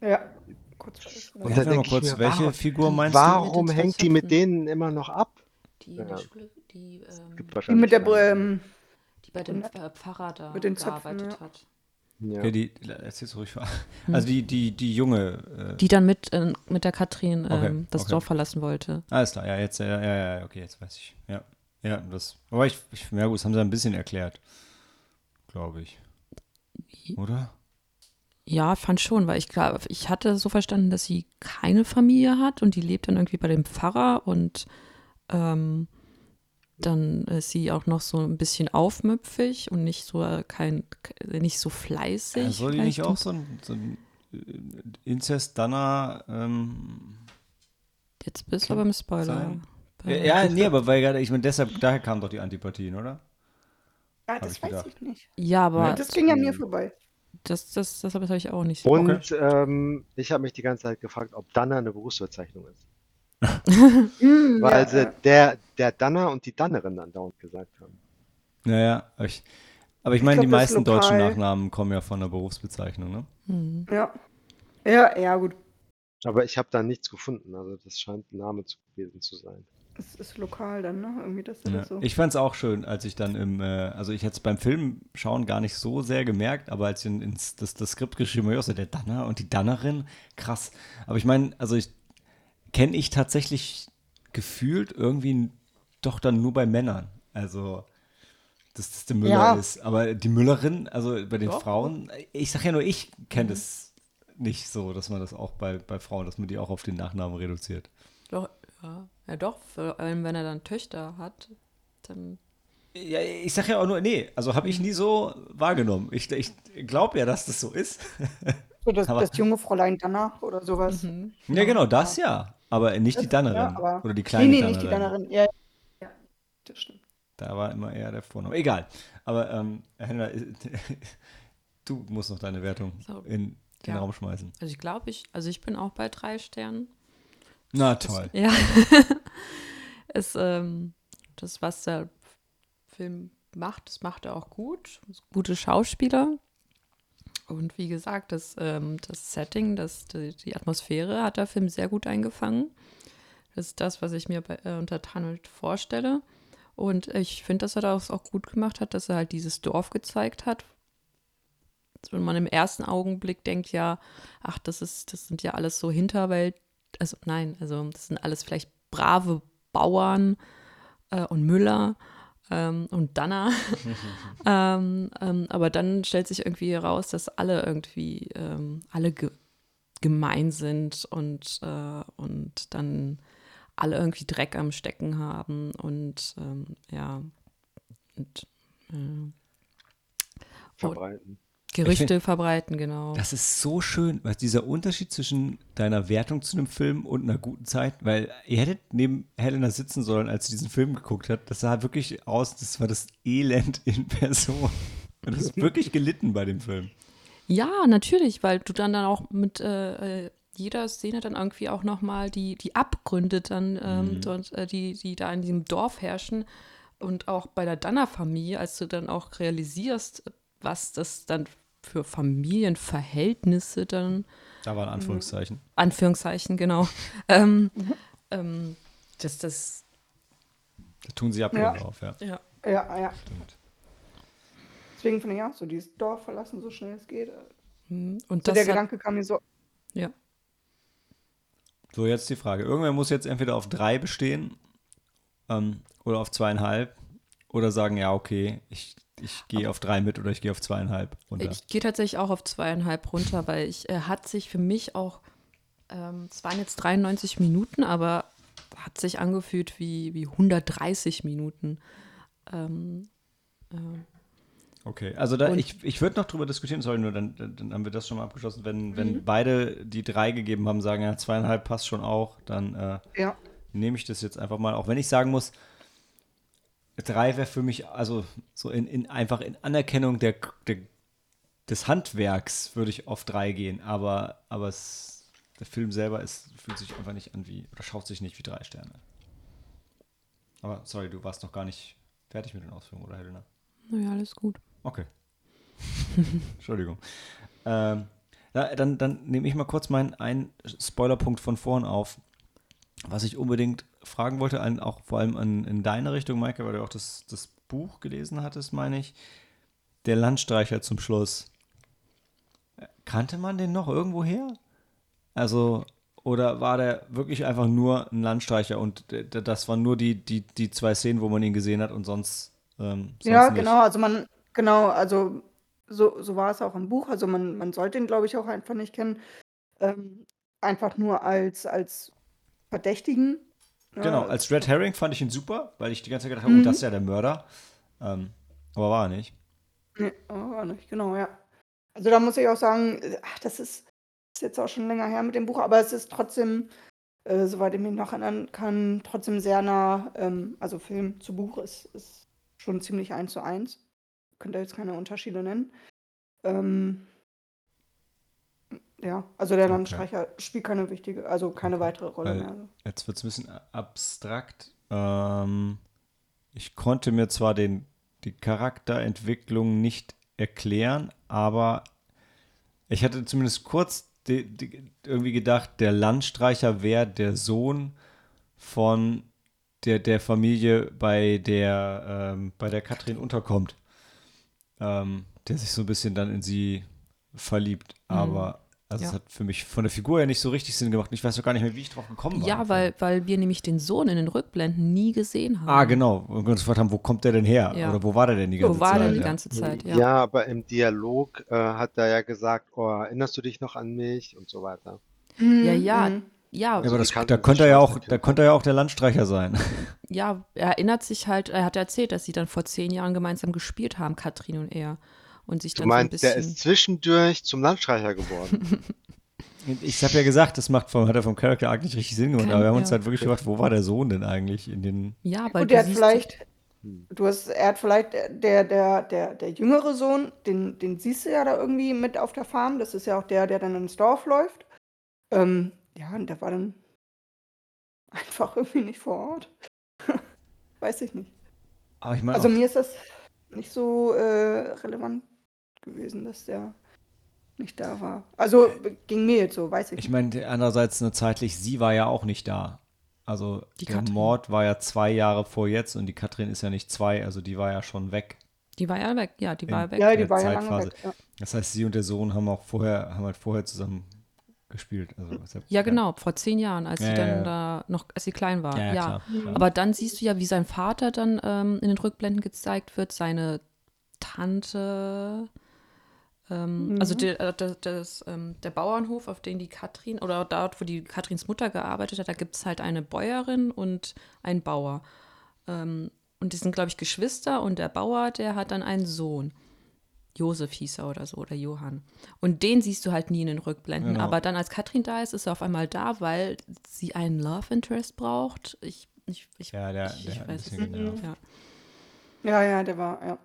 Ja, kurz vor der Und Ja, da sag mal denk ich kurz, mir, welche warum- Figur meinst Warum zwei hängt die mit Zöpfen? denen immer noch ab? Die in Ja. der Schule, die, ähm, Die mit der, ähm, die bei dem äh, Pfarrer da Mit den Zöpfen, gearbeitet ja. hat. du? Ja. Okay, die, erzähl's ruhig. Also die, die, die junge. Äh, Die dann mit, äh, mit der Katrin Okay, ähm, das okay. Dorf verlassen wollte. Alles klar, ja, jetzt, ja, ja, ja, okay, jetzt weiß ich. Ja, ja, das. Aber ich, ich ja gut, das haben sie ein bisschen erklärt. Glaube ich. Oder? Ja, fand schon, weil ich glaube, ich hatte so verstanden, dass sie keine Familie hat und die lebt dann irgendwie bei dem Pfarrer und ähm, dann ist sie auch noch so ein bisschen aufmüpfig und nicht so äh, kein nicht so fleißig. Ja, soll die nicht auch so ein, so ein äh, Inzest-Danner ähm, Jetzt bist du aber im Spoiler. Ja, ja, nee, aber weil gerade, ich meine, deshalb, daher kamen doch die Antipathien, oder? Ja, Hab das ich weiß gedacht. ich nicht. Ja, aber Das ging an mir vorbei. das, das, das habe ich auch nicht. Und ähm, ich habe mich die ganze Zeit gefragt, ob Danner eine Berufsbezeichnung ist. Mhm, Weil ja, sie ja. der, der Danner und die Dannerin dann dauernd gesagt haben. Naja, aber ich, aber ich Ich meine, die meisten deutschen Nachnamen kommen ja von der Berufsbezeichnung, ne? Hm. Ja. Ja, ja, gut. Aber ich habe da nichts gefunden. Also das scheint ein Name zu gewesen zu sein. Es ist lokal dann, ne? Irgendwie, dass er Ja. das so. Ich fand es auch schön, als ich dann im, äh, also ich hätte es beim Film schauen gar nicht so sehr gemerkt, aber als ich in, ins, das, das Skript geschrieben habe, ich auch so, der Danner und die Dannerin, krass. Aber ich meine, also ich kenne ich tatsächlich gefühlt irgendwie doch dann nur bei Männern. Also, dass das der Müller Ja. ist. Aber die Müllerin, also bei den Doch. Frauen, ich sag ja nur, ich kenne das nicht so, dass man das auch bei, bei Frauen, dass man die auch auf den Nachnamen reduziert. Doch, ja. Ja doch, vor allem wenn er dann Töchter hat, dann Ja, ich sag ja auch nur, nee, also habe ich nie so wahrgenommen. Ich, ich glaube ja, dass das so ist. so das, aber- das junge Fräulein danach oder sowas. mhm. Ja, genau, das ja. Aber nicht die Das- Dannerin. ja, aber- Oder die Nee, kleine nee, Dannerin. nicht die Dannerin. Ja, ja, das stimmt. Da war immer eher der Vorname. Egal. Aber ähm, Helena, du musst noch deine Wertung So. in den Ja. Raum schmeißen. Also ich glaube, ich, also ich bin auch bei drei Sternen. Na toll. Ja. es, ähm, das, was der Film macht, das macht er auch gut. Gute Schauspieler. Und wie gesagt, das, ähm, das Setting, das, die, die Atmosphäre hat der Film sehr gut eingefangen. Das ist das, was ich mir bei, äh, unter Tunnel vorstelle. Und ich finde, dass er das auch gut gemacht hat, dass er halt dieses Dorf gezeigt hat. Wenn man im ersten Augenblick denkt, ja, ach, das ist, das sind ja alles so Hinterwelt, also nein, also das sind alles vielleicht brave Bauern äh, und Müller ähm, und Danner. ähm, ähm, aber dann stellt sich irgendwie heraus, dass alle irgendwie, ähm, alle ge gemein sind und, äh, und dann alle irgendwie Dreck am Stecken haben und ähm, ja, und äh, verbreiten. Gerüchte verbreiten, genau. Das ist so schön, was dieser Unterschied zwischen deiner Wertung zu einem Film und einer guten Zeit, weil ihr hättet neben Helena sitzen sollen, als sie diesen Film geguckt hat. Das sah wirklich aus, das war das Elend in Person. Und das ist wirklich gelitten bei dem Film. Ja, natürlich, weil du dann, dann auch mit äh, äh, jeder Szene dann irgendwie auch nochmal die, die Abgründe dann ähm, dort, äh, die, die da in diesem Dorf herrschen und auch bei der Danner-Familie, als du dann auch realisierst, was das dann für Familienverhältnisse dann, Da waren Anführungszeichen. Anführungszeichen, genau, ähm, ähm, dass das, Da tun sie ab Ja. drauf, ja. ja, Ja, ja. Stimmt. Deswegen finde ich auch so, dieses Dorf verlassen, so schnell es geht. hm, und So das der hat, Gedanke kam mir so, ja, So, jetzt die Frage. Irgendwer muss jetzt entweder auf drei bestehen ähm, oder auf zweieinhalb oder sagen, ja, okay, ich, ich gehe auf drei mit oder ich gehe auf zweieinhalb runter. Ich gehe tatsächlich auch auf zweieinhalb runter, weil ich, er hat sich für mich auch, ähm, es waren jetzt 93 Minuten, aber hat sich angefühlt wie, wie 130 Minuten. Ähm, äh, Okay, also da, Und- ich, ich würde noch drüber diskutieren, sorry, nur dann, dann dann haben wir das schon mal abgeschlossen. Wenn, wenn Mhm. beide die drei gegeben haben, sagen, ja, zweieinhalb passt schon auch, dann äh, ja. nehme ich das jetzt einfach mal, auch wenn ich sagen muss, drei wäre für mich, also so in, in einfach in Anerkennung der, der, des Handwerks würde ich auf drei gehen, aber, aber es, der Film selber ist, fühlt sich einfach nicht an wie, oder schaut sich nicht wie drei Sterne. Aber sorry, du warst noch gar nicht fertig mit den Ausführungen, oder Helena? naja, alles gut. Okay. Entschuldigung. Ähm, na, dann, dann nehme ich mal kurz meinen einen Spoilerpunkt von vorn auf, was ich unbedingt fragen wollte, an, auch vor allem an, in deine Richtung, Maike, weil du auch das, das Buch gelesen hattest, meine ich. Der Landstreicher zum Schluss. Kannte man den noch irgendwo her? Also, oder war der wirklich einfach nur ein Landstreicher und das waren nur die, die, die zwei Szenen, wo man ihn gesehen hat und sonst. Ähm, sonst Ja, nicht? genau, also man, genau, also so, so war es auch im Buch. Also man, man sollte ihn, glaube ich, auch einfach nicht kennen. Ähm, einfach nur als, als Verdächtigen. Genau, als Red Herring fand ich ihn super, weil ich die ganze Zeit gedacht habe, Mhm. oh, das ist ja der Mörder. Ähm, aber war er nicht. Nee, oh, nicht, genau, ja. Also da muss ich auch sagen, ach, das ist, ist jetzt auch schon länger her mit dem Buch, aber es ist trotzdem, äh, soweit ich mich noch erinnern kann, trotzdem sehr nah, ähm, also Film zu Buch ist, ist schon ziemlich eins zu eins. Könnt ihr jetzt keine Unterschiede nennen. Ähm, ja, also der Okay. Landstreicher spielt keine wichtige, also keine weitere Rolle Weil- mehr. Also. Jetzt wird es ein bisschen abstrakt. Ähm, ich konnte mir zwar den, die Charakterentwicklung nicht erklären, aber ich hatte zumindest kurz die, die, irgendwie gedacht, der Landstreicher wäre der Sohn von der, der Familie, bei der, ähm, bei der Katrin unterkommt. Ähm, der sich so ein bisschen dann in sie verliebt. Aber also Ja. es hat für mich von der Figur her nicht so richtig Sinn gemacht. Ich weiß auch gar nicht mehr, wie ich drauf gekommen war. Ja, weil, weil wir nämlich den Sohn in den Rückblenden nie gesehen haben. Ah, genau. Und wir uns gefragt haben, wo kommt der denn her? Ja. Oder wo war der denn die ganze Wo war Zeit? der die ja. ganze Zeit? Ja. Ja. aber im Dialog äh, hat er ja gesagt, oh, erinnerst du dich noch an mich und so weiter. Mhm, Ja, ja, mhm. ja, Ja, aber das, da könnte er ja auch, da könnte er ja auch der Landstreicher sein. ja, er erinnert sich halt, er hat erzählt, dass sie dann vor zehn Jahren gemeinsam gespielt haben, Katrin und er. Und sich Du dann so ein meinst, der bisschen. ist zwischendurch zum Landstreicher geworden. Ich habe ja gesagt, das macht vom, hat er vom Character Arc nicht richtig Sinn gemacht, Kein- aber wir haben uns ja. halt wirklich gefragt, wo war der Sohn denn eigentlich in den. ja, weil Gut, du der hat vielleicht, du hast, er hat vielleicht, der, der, der, der jüngere Sohn, den, den siehst du ja da irgendwie mit auf der Farm. Das ist ja auch der, der dann ins Dorf läuft. Ähm, ja, und der war dann einfach irgendwie nicht vor Ort. Weiß ich nicht. Aber ich meine, Also auch- mir ist das nicht so äh, relevant gewesen, dass der nicht da war. Also ging mir jetzt so, weiß ich ich meine, andererseits eine zeitlich, sie war ja auch nicht da. Also Die der Katrin. Mord war ja zwei Jahre vor jetzt und die Katrin ist ja nicht zwei, also die war ja schon weg. die war ja weg, ja, die war ja In- weg. Ja, die der war ja lange Zeitphase. weg. Ja. Das heißt, sie und der Sohn haben auch vorher, haben halt vorher zusammen gespielt. Also, deshalb- Ja, genau, vor zehn Jahren, als Ja, sie ja, dann ja. da noch, als sie klein war. Ja, ja, ja. klar, klar. Aber dann siehst du ja, wie sein Vater dann ähm, in den Rückblenden gezeigt wird, seine Tante, ähm, also Mhm. der, äh, das, das, ähm, der Bauernhof, auf den die Katrin, oder dort, wo die Katrins Mutter gearbeitet hat, da gibt es halt eine Bäuerin und einen Bauer. Ähm, und die sind, glaube ich, Geschwister und der Bauer, der hat dann einen Sohn. Josef hieß er oder so, oder Johann. Und den siehst du halt nie in den Rückblenden. Genau. Aber dann, als Katrin da ist, ist er auf einmal da, weil sie einen Love Interest braucht. Ich, ich, ich, Ja, der, ich, der ich ein weiß es nicht. Ja. ja, ja, der war, ja.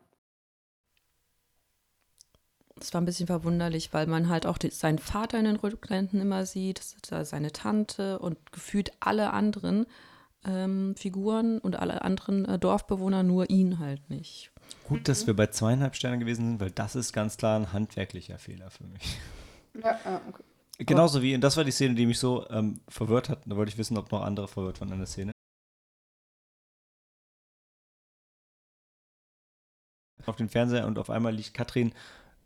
Es war ein bisschen verwunderlich, weil man halt auch die, seinen Vater in den Rückblenden immer sieht, seine Tante und gefühlt alle anderen ähm, Figuren und alle anderen äh, Dorfbewohner, nur ihn halt nicht. Gut, dass wir bei zweieinhalb Sternen gewesen sind, weil das ist ganz klar ein handwerklicher Fehler für mich. Ja, ja, okay. Genauso wie, und das war die Szene, die mich so ähm, verwirrt hat. Da wollte ich wissen, ob noch andere verwirrt waren an der Szene. Auf den Fernseher und auf einmal liegt Katrin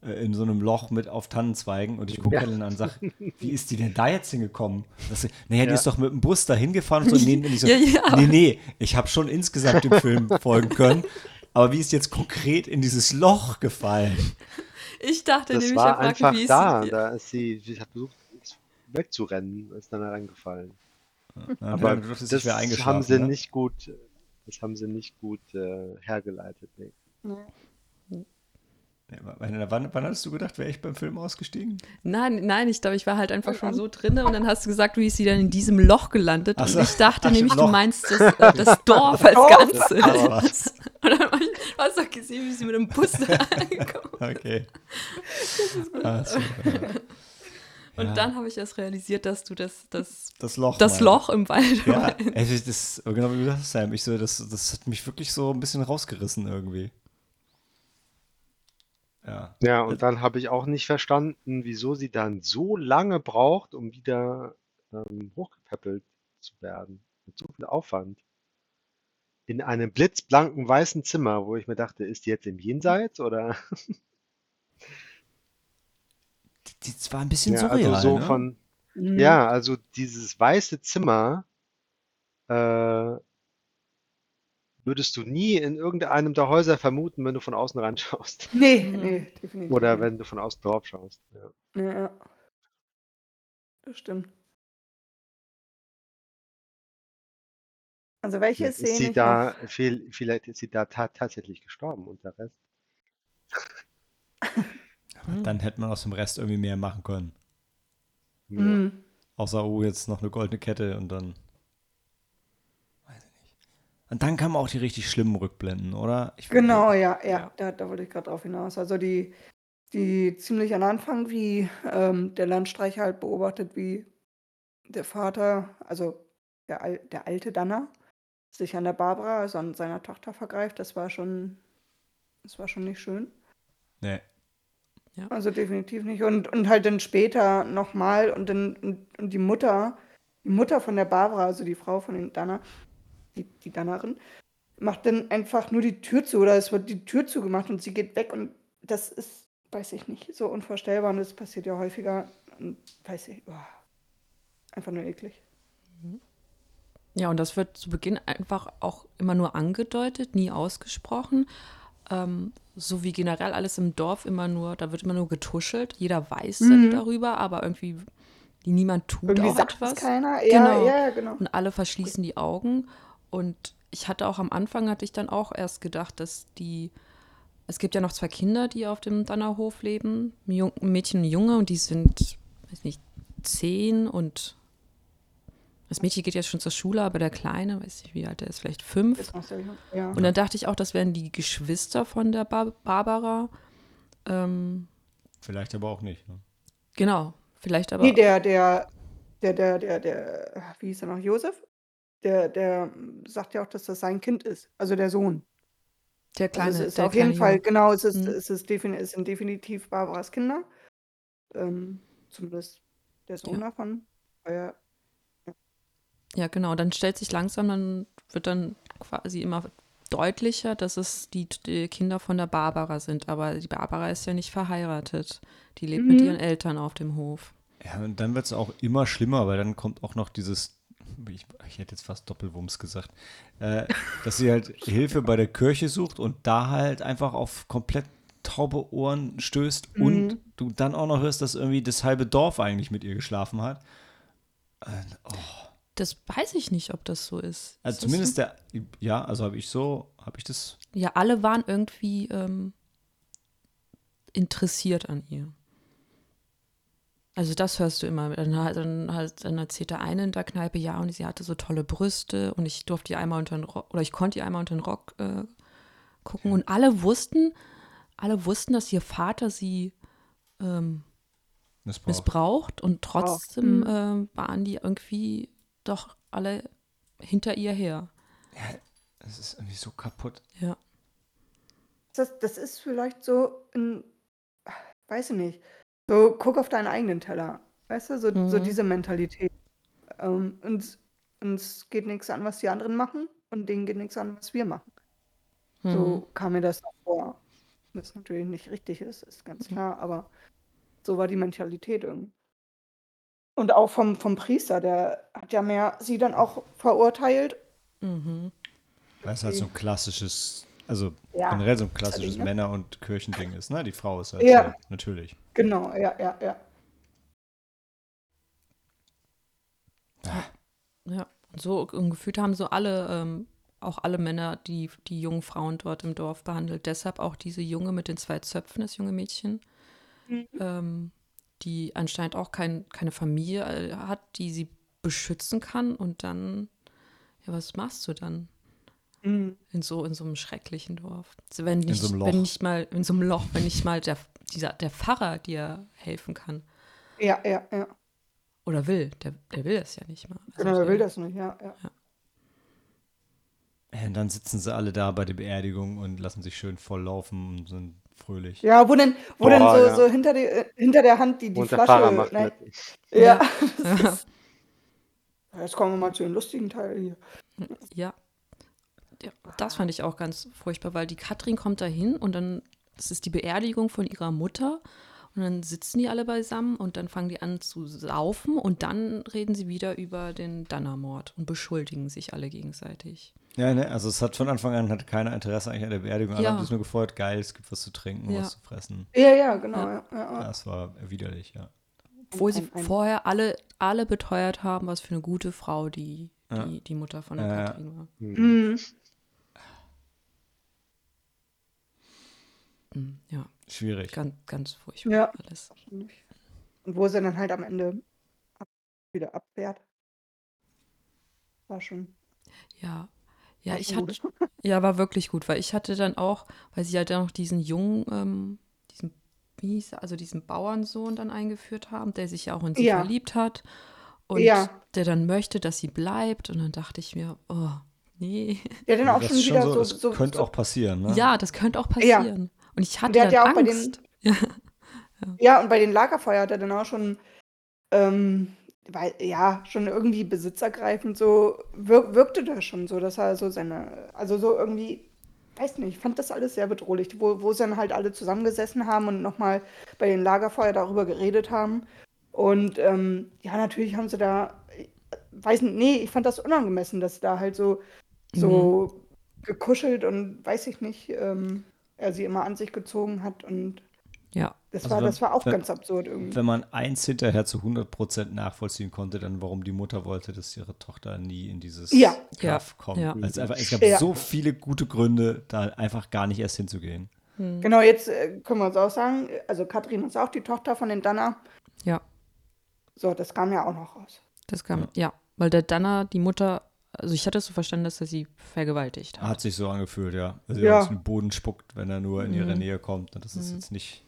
in so einem Loch mit auf Tannenzweigen und ich gucke Ja. Helen an und sage, wie ist die denn da jetzt hingekommen? Das, naja, die Ja. ist doch mit dem Bus da hingefahren und so. Nee, nee, ich so, Ja, ja. nee, nee, ich habe schon insgesamt dem Film folgen können. Aber wie ist jetzt konkret in dieses Loch gefallen? Ich dachte Das nämlich, war einfach mich, wie da. ist Da ist sie, sie hat versucht, wegzurennen, ist dann reingefallen. Ja, Aber du durftest, das wäre haben sie ne? nicht gut, das haben sie nicht gut äh, hergeleitet. Nee. Wann, wann, wann hattest du gedacht, wäre ich beim Film ausgestiegen? Nein, nein, ich glaube, ich war halt einfach schon so drinne und dann hast du gesagt, wie ist sie dann in diesem Loch gelandet? Ach so. Und ich dachte Ach, nämlich, Loch. du meinst das, äh, das Dorf als. Ganzes. Was? Und dann hab ich, du hast doch gesehen, wie sie mit dem Bus da angekommen Okay. Ah, so, ja. Und Ja. dann habe ich erst realisiert, dass du das, das, Das Loch. das. Loch im Wald Ja, meinst. das, genau wie du sagst, Sam. Ich so, das, das hat mich wirklich so ein bisschen rausgerissen irgendwie. Ja. Ja, und dann habe ich auch nicht verstanden, wieso sie dann so lange braucht, um wieder ähm, hochgepäppelt zu werden. Mit so viel Aufwand. In einem blitzblanken weißen Zimmer, wo ich mir dachte, ist die jetzt im Jenseits oder? Die, die war ein bisschen Ja, surreal, also so ne? von, Mhm. ja, also dieses weiße Zimmer, äh, würdest du nie in irgendeinem der Häuser vermuten, wenn du von außen reinschaust. Nee, Mhm. nee, definitiv. Oder wenn du von außen drauf schaust. Ja. Ja, ja. Das stimmt. Also welche Vielleicht ist Szene sie da, viel, vielleicht ist sie da ta tatsächlich gestorben und der Rest. Aber Dann hätte man aus dem Rest irgendwie mehr machen können. Mhm. Außer, oh, jetzt noch eine goldene Kette und dann. Und dann kamen auch die richtig schlimmen Rückblenden, oder? Ich Genau, ja, ja, Ja. Da, da wollte ich gerade drauf hinaus. Also die, die ziemlich am Anfang, wie ähm, der Landstreicher halt beobachtet, wie der Vater, also der, Al der alte Danner, sich an der Barbara, also an seiner Tochter vergreift, das war schon, das war schon nicht schön. Nee. Also definitiv nicht. Und, und halt dann später nochmal und dann und, und die Mutter, die Mutter von der Barbara, also die Frau von dem Danner, die, die Dannerin, macht dann einfach nur die Tür zu oder es wird die Tür zugemacht und sie geht weg und das ist, weiß ich nicht, so unvorstellbar und das passiert ja häufiger. Und weiß ich, oh, einfach nur eklig. Ja, und das wird zu Beginn einfach auch immer nur angedeutet, nie ausgesprochen. Ähm, so wie generell alles im Dorf immer nur, da wird immer nur getuschelt. Jeder weiß Mhm. darüber, aber irgendwie niemand tut Irgendwie auch sagt etwas. keiner. Ja, Genau. ja, genau. Und alle verschließen die Augen. Und ich hatte auch am Anfang, hatte ich dann auch erst gedacht, dass die, es gibt ja noch zwei Kinder, die auf dem Dannerhof leben, ein Mädchen und ein Junge, und die sind, weiß nicht, zehn und das Mädchen geht jetzt schon zur Schule, aber der Kleine, weiß nicht, wie alt er ist, vielleicht fünf. Ja. Und dann dachte ich auch, das wären die Geschwister von der Bar Barbara. Ähm, Vielleicht aber auch nicht. Ne? genau, vielleicht aber. Nee, der, der, der, der, der, der, wie hieß er noch, Josef? Der, der sagt ja auch, dass das sein Kind ist, also der Sohn. der kleine, also es ist der auf jeden Fall, Junge. genau, es, ist, Mhm. es, ist defini es sind definitiv Barbaras Kinder. Ähm, zumindest der Sohn Ja. davon. Weil Ja, genau. Dann stellt sich langsam, dann wird dann quasi immer deutlicher, dass es die, die Kinder von der Barbara sind. Aber die Barbara ist ja nicht verheiratet. Die lebt mit Mhm. ihren Eltern auf dem Hof. Ja, und dann wird es auch immer schlimmer, weil dann kommt auch noch dieses, ich, ich hätte jetzt fast Doppelwumms gesagt, äh, dass sie halt Hilfe bei der Kirche sucht und da halt einfach auf komplett taube Ohren stößt Mhm. und du dann auch noch hörst, dass irgendwie das halbe Dorf eigentlich mit ihr geschlafen hat. Äh, oh. Das weiß ich nicht, ob das so ist. Also Ist zumindest der, ja, also habe ich so, habe ich das, So? Ja, alle waren irgendwie ähm, interessiert an ihr. Also das hörst du immer. Dann, halt- dann, halt, dann erzählt der eine in der Kneipe, ja, und sie hatte so tolle Brüste und ich durfte ihr einmal unter den Rock, oder ich konnte ihr einmal unter den Rock äh, gucken. Und alle wussten, alle wussten, dass ihr Vater sie ähm, missbraucht. missbraucht und trotzdem ähm, waren die irgendwie doch alle hinter ihr her. Es ist irgendwie so kaputt. Ja. das, das ist vielleicht so ein, weiß ich nicht, so guck auf deinen eigenen Teller. Weißt du, so, so Mhm. diese Mentalität. Ähm, uns, uns geht nichts an, was die anderen machen und denen geht nichts an, was wir machen. Mhm. So kam mir das noch vor. Was natürlich nicht richtig ist, ist ganz klar, aber so war die Mentalität irgendwie. Und auch vom, vom Priester, der hat ja mehr sie dann auch verurteilt. Mhm. Weil es halt so ein klassisches, also Ja, generell so ein klassisches ne? Männer- und Kirchending ist, ne? Die Frau ist halt Ja. so, natürlich. Genau, ja, ja, ja. Ja, und so und gefühlt haben so alle, ähm, auch alle Männer, die, die jungen Frauen dort im Dorf behandelt. Deshalb auch diese Junge mit den zwei Zöpfen, das junge Mädchen, Mhm. ähm, die anscheinend auch kein, keine Familie äh, hat, die sie beschützen kann. Und dann, ja, was machst du dann Mhm. in so, in so einem schrecklichen Dorf? Also wenn nicht, so einem wenn Loch. nicht mal, in so einem Loch, wenn nicht mal der, dieser, der Pfarrer dir helfen kann. Ja, ja, ja. Oder will, der, der will das ja nicht mal. Also Genau, er der- will das nicht, ja, ja. Ja, Und dann sitzen sie alle da bei der Beerdigung und lassen sich schön volllaufen und sind fröhlich. Ja, wo denn, wo Boah, denn so, ja. so hinter, die, äh, hinter der Hand die, die Und der Flasche. Pfarrer macht ne? mit. Ja. Ja. Jetzt kommen wir mal zu dem lustigen Teil hier. Ja. Ja. Das fand ich auch ganz furchtbar, weil die Katrin kommt da hin und dann, das ist die Beerdigung von ihrer Mutter und dann sitzen die alle beisammen und dann fangen die an zu saufen und dann reden sie wieder über den Dannermord und beschuldigen sich alle gegenseitig. Ja, ne, also es hat von Anfang an hatte keiner Interesse eigentlich an der Beerdigung. Alle Ja. haben sich nur gefreut, geil, es gibt was zu trinken, Ja. was zu fressen. Ja, ja, genau. Ja. Ja. Ja, ja. Das war widerlich, ja. Obwohl sie Ein- ein- vorher alle, alle beteuert haben, was für eine gute Frau die, Ja. die, die Mutter von der Ja, ja. Katrin war. Mhm. Ja, Schwierig. ganz, ganz furchtbar Ja. alles. Und wo sie dann halt am Ende ab, wieder abwehrt. War schon. Ja. Ja, war ich hatte. Ja, war wirklich gut, weil ich hatte dann auch, weil sie halt dann noch diesen jungen, ähm, diesen, wie hieß er, also diesen Bauernsohn dann eingeführt haben, der sich ja auch in sie Ja. verliebt hat und Ja. der dann möchte, dass sie bleibt und dann dachte ich mir, oh, nee. Ja, dann auch das schon wieder schon so. das so, könnte so auch passieren, ne? Ja, das könnte auch Ja. Und ich hatte der hat dann ja auch bei den- Angst. Ja. Ja, und bei den Lagerfeuer hat er dann auch schon ähm, weil, ja, schon irgendwie besitzergreifend so, wir, wirkte das schon so, dass er so seine, also so irgendwie, weiß nicht, ich fand das alles sehr bedrohlich, wo, wo sie dann halt alle zusammengesessen haben und nochmal bei den Lagerfeuer darüber geredet haben. Und ähm, ja, natürlich haben sie da, weiß nicht, nee, ich fand das unangemessen, dass da halt so, so mhm. gekuschelt und weiß ich nicht, ähm, er sie immer an sich gezogen hat und ja. Das, also war, wenn, das war auch wenn, ganz absurd irgendwie. Wenn man eins hinterher zu 100% nachvollziehen konnte, dann warum die Mutter wollte, dass ihre Tochter nie in dieses ja. Kaff kommt. Ja. Also einfach, es gab ja. so viele gute Gründe, da einfach gar nicht erst hinzugehen. Hm. Genau, jetzt äh, können wir uns auch sagen, also Katrin ist auch die Tochter von den Danner. Ja. So, das kam ja auch noch raus. Das kam, ja, ja weil der Danner, die Mutter, also ich hatte es so verstanden, dass er sie vergewaltigt hat. Hat sich so angefühlt, ja. Also ja. er aus dem Boden spuckt, wenn er nur in mhm. ihre Nähe kommt. Das ist mhm. jetzt nicht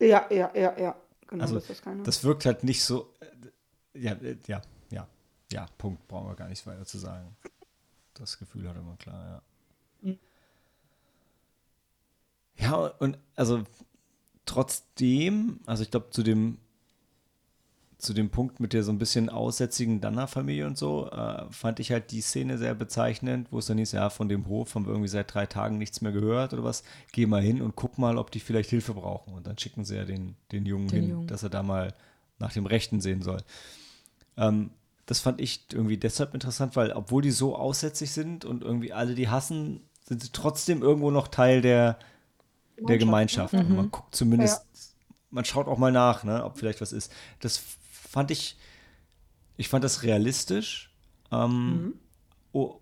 ja, ja, ja, ja. Genau, also, das, das wirkt halt nicht so. Äh, ja, äh, ja, ja, ja, Punkt. Brauchen wir gar nichts weiter zu sagen. Das Gefühl hatte man klar, ja. Mhm. Ja, und also trotzdem, also ich glaube, zu dem zu dem Punkt mit der so ein bisschen aussätzigen Danner-Familie und so, äh, fand ich halt die Szene sehr bezeichnend, wo es dann hieß, ja, von dem Hof haben wir irgendwie seit drei Tagen nichts mehr gehört oder was. Geh mal hin und guck mal, ob die vielleicht Hilfe brauchen. Und dann schicken sie ja den, den Jungen den hin, Jungen. dass er da mal nach dem Rechten sehen soll. Ähm, das fand ich irgendwie deshalb interessant, weil obwohl die so aussätzig sind und irgendwie alle die hassen, sind sie trotzdem irgendwo noch Teil der, Gemeinschaft. Der Gemeinschaft. Mhm. Man guckt zumindest, ja. man schaut auch mal nach, ne, ob vielleicht was ist. Das fand ich, ich fand das realistisch. Ähm, mhm. oh,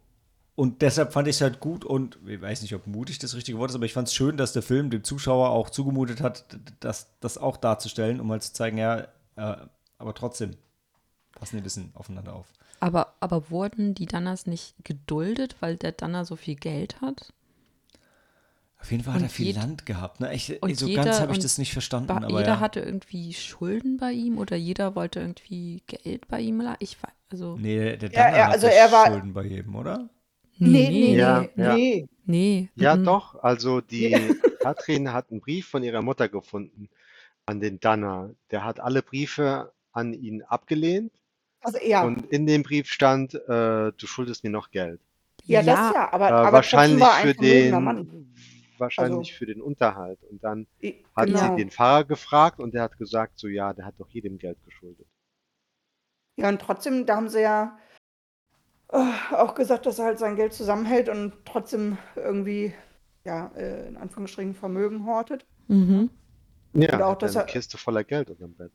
und deshalb fand ich es halt gut und ich weiß nicht, ob mutig das richtige Wort ist, aber ich fand es schön, dass der Film dem Zuschauer auch zugemutet hat, das, das auch darzustellen, um halt zu zeigen, ja, äh, aber trotzdem passen die ein bisschen aufeinander auf. Aber, aber wurden die Danners nicht geduldet, weil der Danner so viel Geld hat? Auf jeden Fall hat er viel Land gehabt. Ne? Ich, so jeder, ganz habe ich das nicht verstanden. Aber jeder ja. hatte irgendwie Schulden bei ihm oder jeder wollte irgendwie Geld bei ihm. Ich weiß, also. Nee, der Danner ja, ja, also er war, Schulden bei jedem, oder? Nee, nee, ja, nee. nee. nee. Ja, mhm. doch. Also die Katrin hat einen Brief von ihrer Mutter gefunden an den Danner. Der hat alle Briefe an ihn abgelehnt. Also ja. Und in dem Brief stand, äh, du schuldest mir noch Geld. Ja, ja. das ja, aber, äh, aber wahrscheinlich für den wahrscheinlich also, für den Unterhalt. Und dann hat genau. sie den Fahrer gefragt und der hat gesagt, so ja, der hat doch jedem Geld geschuldet. Ja, und trotzdem, da haben sie ja äh, auch gesagt, dass er halt sein Geld zusammenhält und trotzdem irgendwie, ja, äh, in Anführungsstrichen Vermögen hortet. Mhm. Ja, und auch, dass eine er, Kiste voller Geld unterm Bett.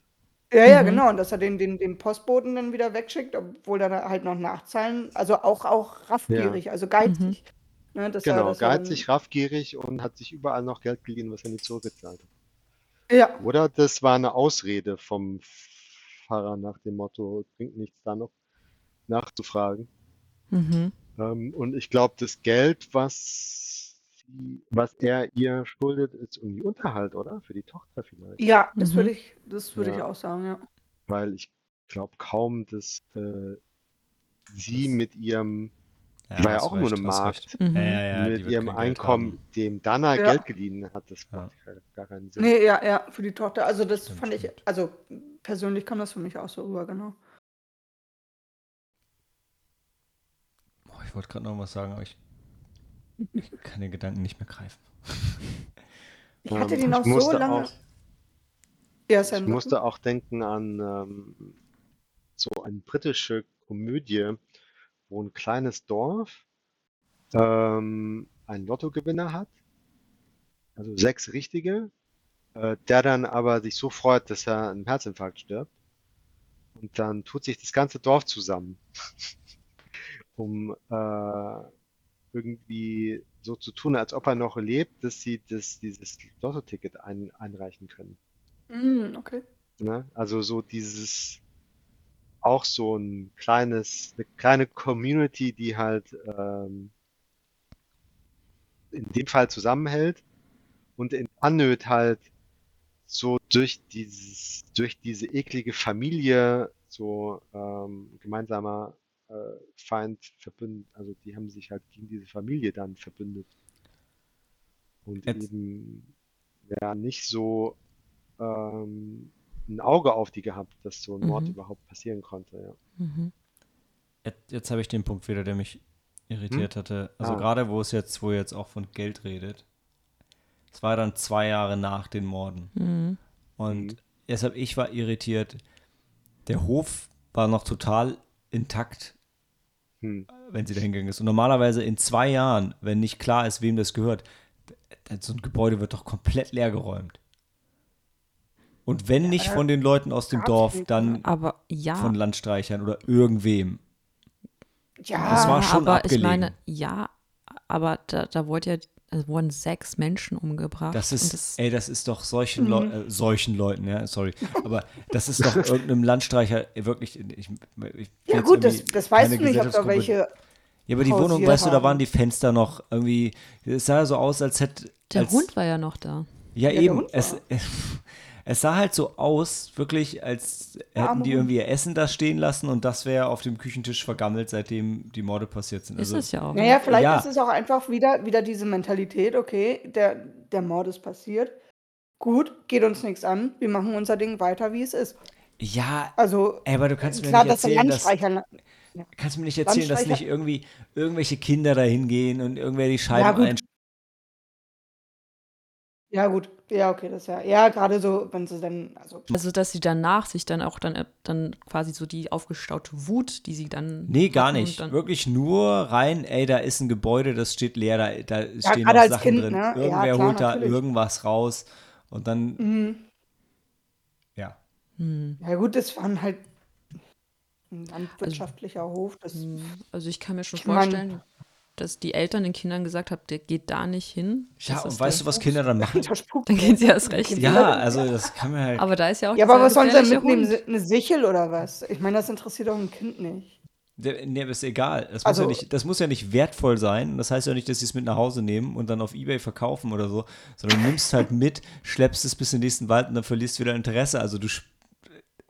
Ja, ja, mhm. genau. Und dass er den, den, den Postboten dann wieder wegschickt, obwohl dann halt noch nachzahlen. Also auch, auch raffgierig, ja. also geizig. Mhm. Ne, das genau, war, geizig, raffgierig und hat sich überall noch Geld geliehen, was er nicht zurückgezahlt hat. Ja. Oder das war eine Ausrede vom Fahrer nach dem Motto, bringt nichts da noch nachzufragen. Mhm. Ähm, und ich glaube, das Geld, was, sie, was er ihr schuldet, ist irgendwie Unterhalt, oder? Für die Tochter vielleicht. Ja, das mhm. würde ich, das würde ja. ich auch sagen, ja. Weil ich glaube kaum, dass äh, sie mit ihrem ja, die war ja auch nur eine Markt. Mhm. Ja, mit ihrem Einkommen, dem Dana Geld geliehen hat, das macht gar keinen Sinn. Nee, ja, ja, für die Tochter. Also das stimmt, fand ich, also persönlich kam das für mich auch so rüber, genau. Boah, ich wollte gerade noch was sagen, aber ich kann den Gedanken nicht mehr greifen. Ich hatte ähm, den auch so lange. Auch, ja, ich musste auch denken an ähm, so eine britische Komödie, wo ein kleines Dorf ähm, einen Lottogewinner hat, also sechs richtige, äh, der dann aber sich so freut, dass er einen Herzinfarkt stirbt. Und dann tut sich das ganze Dorf zusammen, um äh, irgendwie so zu tun, als ob er noch lebt, dass sie das, dieses Lottoticket ein, einreichen können. Mm, okay. Ne? Also so dieses auch so ein kleines, eine kleine Community, die halt ähm, in dem Fall zusammenhält und in Annöt halt so durch dieses, durch diese eklige Familie so ähm, gemeinsamer äh, Feind verbündet, also die haben sich halt gegen diese Familie dann verbündet. Und Jetzt. eben ja nicht so ähm, ein Auge auf die gehabt, dass so ein Mord Mhm. überhaupt passieren konnte. Ja. Mhm. Jetzt, jetzt habe ich den Punkt wieder, der mich irritiert hatte. Also Ah. gerade wo es jetzt, wo ihr jetzt auch von Geld redet. Es war dann zwei Jahre nach den Morden. Mhm. Und Mhm. deshalb, ich war irritiert. Der Hof war noch total intakt, Hm. wenn sie da hingegangen ist. Und normalerweise in zwei Jahren, wenn nicht klar ist, wem das gehört, so ein Gebäude wird doch komplett leergeräumt. Und wenn nicht Ja, von den Leuten aus dem Dorf, dann? Aber ja. von Landstreichern oder irgendwem. Ja, Das war schon aber abgelegen. ich meine, ja, aber da, da wurde ja, also wurden sechs Menschen umgebracht. Das ist, das, ey, das ist doch solchen, Leu äh, solchen Leuten, ja, sorry, aber das ist doch irgendeinem Landstreicher wirklich, ich, ich ja gut, das, das weißt du nicht, ob da welche. Ja, aber die Wohnung, pausiert weißt du, da haben. waren die Fenster noch irgendwie, es sah so aus, als hätte, der als, Hund war ja noch da. ja, der eben, Hund es, war. es sah halt so aus, wirklich, als hätten die irgendwie ihr Essen da stehen lassen und das wäre auf dem Küchentisch vergammelt, seitdem die Morde passiert sind. Ist Also, es ja auch. Naja, vielleicht Ja. ist es auch einfach wieder, wieder diese Mentalität, okay, der, der Mord ist passiert. Gut, geht uns nichts an. Wir machen unser Ding weiter, wie es ist. ja, Also, ey, aber du kannst mir klar, nicht erzählen, dass, Landstreicher. kannst mir nicht erzählen, dass nicht irgendwie irgendwelche Kinder da hingehen und irgendwer die Scheiben Ja, Ja, gut. Ja, okay, das ist ja. Ja, gerade so, wenn sie dann. Also, Also, dass sie danach sich dann auch dann, äh, dann quasi so die aufgestaute Wut, die sie dann. Nee, gar nicht. Dann, Wirklich nur rein, ey, da ist ein Gebäude, das steht leer, da, da stehen gerade noch als Sachen Kind, drin. ne? Ja, Irgendwer klar, holt da natürlich. irgendwas raus und dann, mhm. ja. Hm, Ja, gut, das waren halt ein landwirtschaftlicher Hof. Das, hm. Also, ich kann mir schon Ich mein- vorstellen, dass die Eltern den Kindern gesagt haben, der geht da nicht hin. Ja, und weißt du, was. Kinder dann machen? Dann gehen sie erst recht. Ja, also das kann man halt. Aber da ist ja auch Ja, aber was sollen sie mitnehmen? Hund. Eine Sichel oder was? Ich meine, das interessiert doch ein Kind nicht. Der, nee, aber ist egal. Das muss, Also- ja nicht, das muss ja nicht wertvoll sein. Das heißt ja nicht, dass sie es mit nach Hause nehmen und dann auf Ebay verkaufen oder so, sondern du nimmst halt mit, schleppst es bis in den nächsten Wald und dann verlierst du wieder Interesse. Also du sp-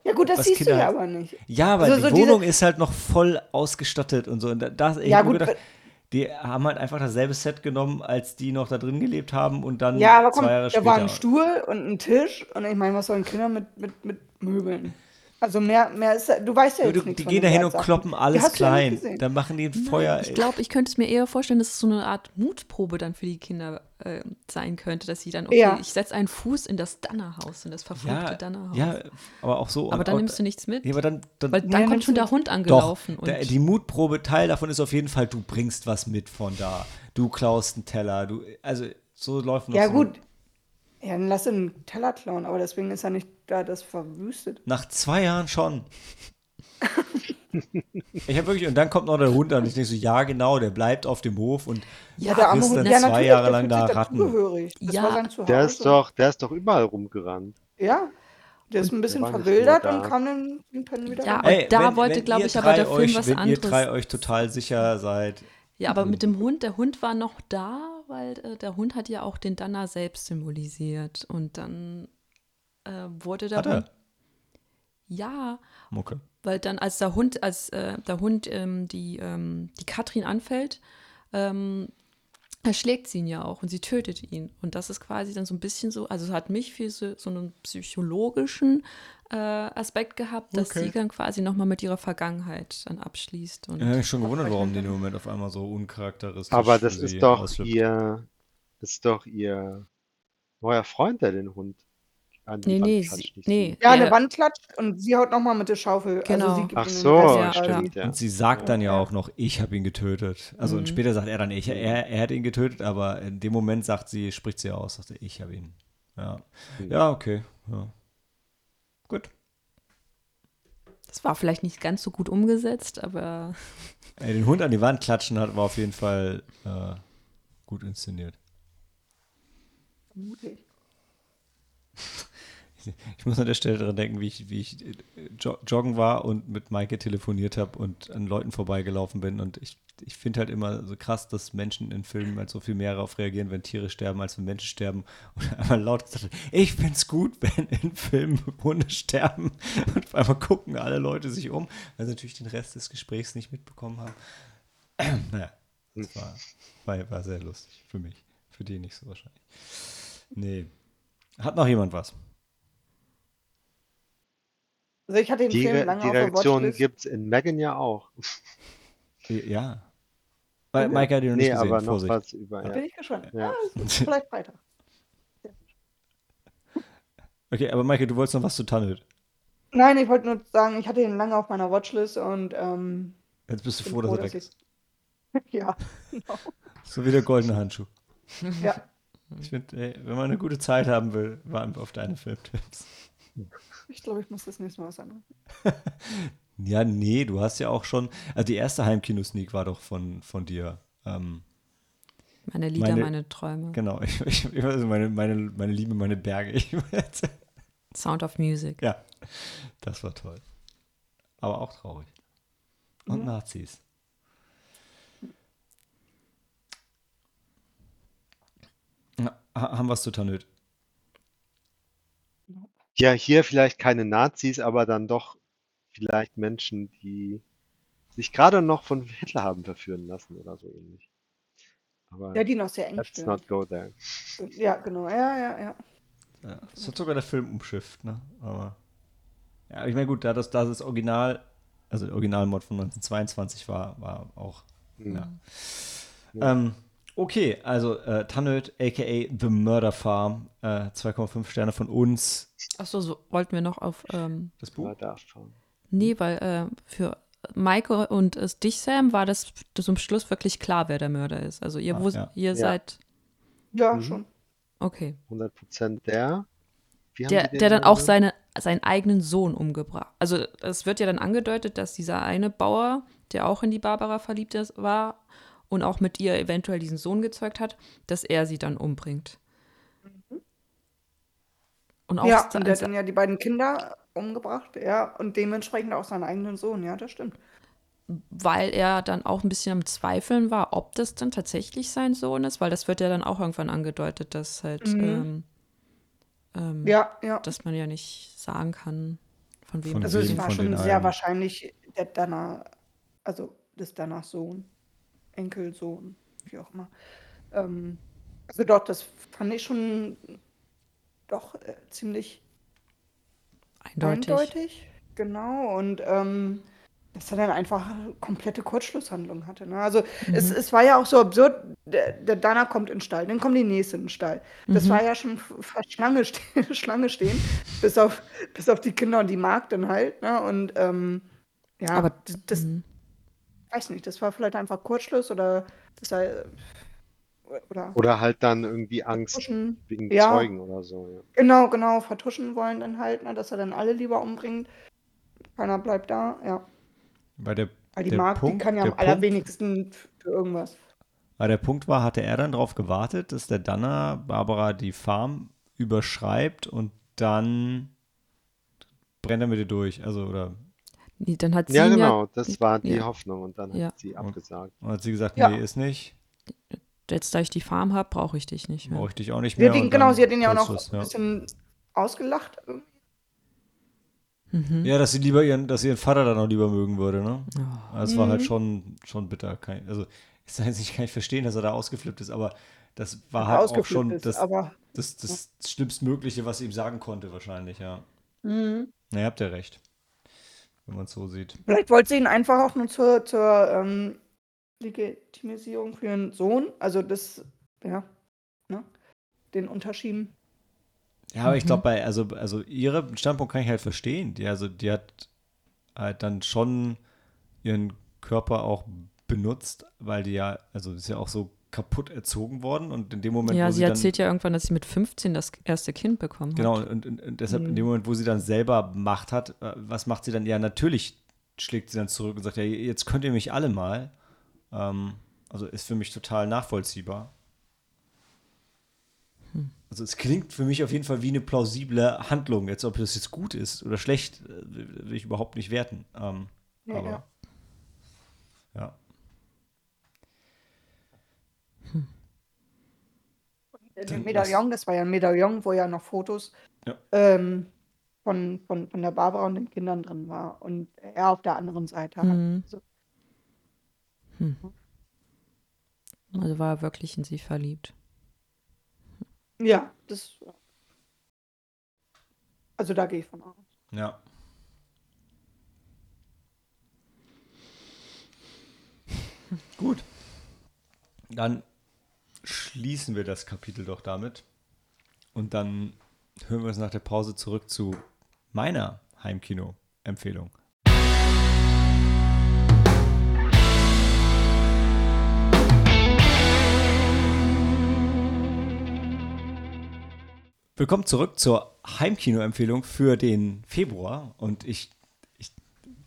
Ja, gut, das Was siehst Kinder du ja halt- aber nicht. Ja, weil Also so die diese- Wohnung ist halt noch voll ausgestattet und so. Und da, da, ich Ja, gut, gedacht, die haben halt einfach dasselbe Set genommen, als die noch da drin gelebt haben und dann Ja, aber komm, zwei Jahre da später. war ein Stuhl und ein Tisch und ich meine, was sollen Kinder mit, mit, mit Möbeln? Also mehr, mehr ist, du weißt ja Ja, jetzt du, nichts die gehen da hin und kloppen alles ja klein. gesehen. dann machen die ein Nein, Feuer. Ich glaube, ich könnte es mir eher vorstellen, dass es so eine Art Mutprobe dann für die Kinder äh, sein könnte, dass sie dann, okay, Ja. ich setze einen Fuß in das Dannerhaus, in das verfluchte ja, Dannerhaus. ja, aber auch so. aber dann nimmst du nichts mit. Ja, aber dann, dann weil dann kommt schon der. Hund Doch, angelaufen. und der, die Mutprobe, Teil davon ist auf jeden Fall, du bringst was mit von da. Du klaust einen Teller. Du, also so läuft noch Ja, so. gut. Ja, dann lass ihn einen Teller klauen, aber deswegen ist ja nicht da das verwüstet. Nach zwei Jahren schon. ich habe wirklich, und dann kommt noch der Hund an. Ich denke so, ja, genau, der bleibt auf dem Hof und Ja, der arme frisst Hund, dann ja, zwei Jahre lang da Ratten. Das Ja, war sein Zuhause. Der ist doch, der ist doch überall rumgerannt. Ja, der ist ein bisschen verwildert und kam dann irgendwann wieder Ja, aber da wollte, glaube ich, aber der Film euch, was wenn anderes. ihr drei euch total sicher seid. Ja, aber mit dem Hund, der Hund war noch da, weil äh, der Hund hat ja auch den Danner selbst symbolisiert. Und dann äh, wurde der Hat er? Hund. Ja, Mucke. weil dann, als der Hund, als äh, der Hund ähm, die, ähm, die Katrin anfällt, ähm, erschlägt sie ihn ja auch und sie tötet ihn. Und das ist quasi dann so ein bisschen so, also es hat mich für so, so einen psychologischen äh, Aspekt gehabt, dass Okay. sie dann quasi nochmal mit ihrer Vergangenheit dann abschließt. Und Ich habe mich schon gewundert, warum die im Moment auf einmal so uncharakteristisch Aber das ist doch ausflippt. ihr, das ist doch ihr neuer Freund, der den Hund an die Nee, Wand nee, klatscht, sie, nee. Ja, eine Wand klatscht und sie haut nochmal mit der Schaufel. Genau. Also sie gibt Ach so, ja, stimmt, ja. Und sie sagt dann ja Ja. auch noch, ich habe ihn getötet. Also und Mhm. später sagt er dann, ich, er, er hätte ihn getötet, aber in dem Moment sagt sie, spricht sie aus, sagt sie, ich habe ihn. Ja. Mhm. Ja, okay. Ja. Gut. Das war vielleicht nicht ganz so gut umgesetzt, aber Ey, den Hund an die Wand klatschen hat, war auf jeden Fall äh, gut inszeniert. Mutig. Ich muss an der Stelle daran denken, wie ich, wie ich äh, jo joggen war und mit Maike telefoniert habe und an Leuten vorbeigelaufen bin. Und ich, ich finde halt immer so krass, dass Menschen in Filmen halt so viel mehr darauf reagieren, wenn Tiere sterben, als wenn Menschen sterben. Und einmal laut gesagt ich finde es gut, wenn in Filmen Hunde sterben. Und auf einmal gucken alle Leute sich um, weil sie natürlich den Rest des Gesprächs nicht mitbekommen haben. naja, das war, war, war sehr lustig für mich. Für die nicht so wahrscheinlich. Nee. Hat noch jemand was? Also ich hatte den Die, Film lange die auf der Reaktion Watchlist. gibt es in Megan ja auch. Ja. Weil Mike hat ihn noch Nee, nicht gesehen, aber noch Vorsicht. was über. Da Ja. bin ich gespannt. Ja. Ah, vielleicht Freitag. Okay, aber Maike, du wolltest noch was zu Tannet. Nein, ich wollte nur sagen, ich hatte ihn lange auf meiner Watchlist und ähm, Jetzt bist du bin froh, dass froh, er weg ist. Ja, genau. So wie der goldene Handschuh. Ja, Ich finde, ey, wenn man eine gute Zeit haben will, warten wir auf deine Filmtipps. Ich glaube, ich muss das nächste Mal was anderes. Ja, nee, du hast ja auch schon. Also die erste Heimkino-Sneak war doch von, von dir. Ähm, Meine Lieder, Meine- meine, Träume. genau, ich, ich, weiß, meine, meine, meine Liebe, meine Berge. Sound of Music. ja, das war toll. Aber auch traurig. Und Mhm. Nazis. Na, ha- haben wir es zu Tanöd? Ja, hier vielleicht keine Nazis, aber dann doch vielleicht Menschen, die sich gerade noch von Hitler haben verführen lassen oder so ähnlich. Aber Ja, die noch sehr eng let's stehen. not go there. Ja, genau. Ja, ja, ja. Ja, das hat sogar der Film umschifft, ne? Aber. Ja, ich meine, gut, da das, da das Original, also der Originalmod von 1922 war, war auch. Hm. Ja. Ja. Ähm, okay, also äh, Tannöd, aka The Murder Farm, äh, 2,5 Sterne von uns. Achso, so wollten wir noch auf. Ähm, Das Buch? Nee, weil äh, für Maike und es, dich, Sam, war das zum Schluss wirklich klar, wer der Mörder ist. Also ihr, Ah, wus- ja. ihr Ja. seid. Ja, Mhm. schon. Okay. 100% der. Wie haben Der, der dann auch seine, seinen eigenen Sohn umgebracht. Also es wird ja dann angedeutet, dass dieser eine Bauer, der auch in die Barbara verliebt ist, war und auch mit ihr eventuell diesen Sohn gezeugt hat, dass er sie dann umbringt. Und auch Ja, und der hat dann ja die beiden Kinder umgebracht, ja, und dementsprechend auch seinen eigenen Sohn, ja, das stimmt. weil er dann auch ein bisschen am Zweifeln war, ob das dann tatsächlich sein Sohn ist, weil das wird ja dann auch irgendwann angedeutet, dass halt, Mhm. ähm, ähm, Ja, ja. dass man ja nicht sagen kann, von wem Von das Also es war schon sehr einen? wahrscheinlich der Danner, also des Danners Sohn, Enkelsohn, wie auch immer. Ähm, also doch, das fand ich schon doch äh, ziemlich Eindeutig. eindeutig. Genau, und ähm, dass er dann einfach komplette Kurzschlusshandlung hatte. Ne? Also es, Mhm. es war ja auch so absurd, der, der Danner kommt in den Stall, dann kommt die nächste in den Stall. Das Mhm. war ja schon fast Schlange, ste Schlange stehen, bis auf, bis auf die Kinder und die Magd dann halt. Ne? Und ähm, ja, Aber das, das Mhm. Weiß nicht, das war vielleicht einfach Kurzschluss oder das sei, oder Oder halt dann irgendwie Angst vertuschen. wegen Ja. Zeugen oder so. Ja. Genau, genau, vertuschen wollen dann halt, ne? dass er dann alle lieber umbringt. Keiner bleibt da, ja. Weil der, Weil die der die Punkt, kann ja am allerwenigsten für irgendwas. Weil der Punkt war, hatte er dann darauf gewartet, dass der Danner Barbara die Farm überschreibt und dann brennt er mit ihr durch. Also, oder dann hat sie Ja, genau, das war die ja. Hoffnung und dann Ja. hat sie abgesagt. und hat sie gesagt, Ja. nee, ist nicht. ja, jetzt da ich die Farm habe, brauche ich dich nicht mehr. Brauche ich dich auch nicht mehr. und genau, sie hat ihn ja auch noch ein bisschen ausgelacht. Mhm. Ja, dass sie lieber ihren, dass sie ihren Vater dann auch lieber mögen würde, ne? Oh. Das war halt Mhm. schon, schon bitter. Kein, also, ist jetzt nicht, kann ich verstehen, dass er da ausgeflippt ist, aber das war halt auch schon ist, das, aber das, das Schlimmstmögliche, was sie ihm sagen konnte, wahrscheinlich, ja. mhm. Na, ihr habt ja recht. Wenn man es so sieht. vielleicht wollte sie ihn einfach auch nur zur, zur ähm, Legitimisierung für ihren Sohn, also das, ja, ne, den unterschieben. Ja, aber ich Mhm. glaube, bei, also, also ihre Standpunkt kann ich halt verstehen. Die, also, die hat halt dann schon ihren Körper auch benutzt, weil die ja, also ist ja auch so kaputt erzogen worden und in dem Moment, Ja, wo sie sie dann, erzählt ja irgendwann, dass sie mit 15 das erste Kind bekommen genau, hat. und, und, und deshalb in Mhm. dem Moment, wo sie dann selber Macht hat, äh, was macht sie dann? Ja, natürlich schlägt sie dann zurück und sagt, ja, jetzt könnt ihr mich alle mal. Ähm, also ist für mich total nachvollziehbar. Hm. Also es klingt für mich auf jeden Fall wie eine plausible Handlung. Jetzt, ob das jetzt gut ist oder schlecht, äh, will ich überhaupt nicht werten. Ähm, Ja, aber ja. ja. Äh, Dann Medaillon, das war ja ein Medaillon, wo ja noch Fotos ja. Ähm, von, von, von der Barbara und den Kindern drin war. Und er auf der anderen Seite. Mhm. Also. Hm. also war er wirklich in sie verliebt. Ja, das. Also da gehe ich von aus. Ja. Gut. Dann schließen wir das Kapitel doch damit. Und dann hören wir uns nach der Pause zurück zu meiner Heimkino-Empfehlung. Willkommen zurück zur Heimkino-Empfehlung für den Februar. Und ich, ich,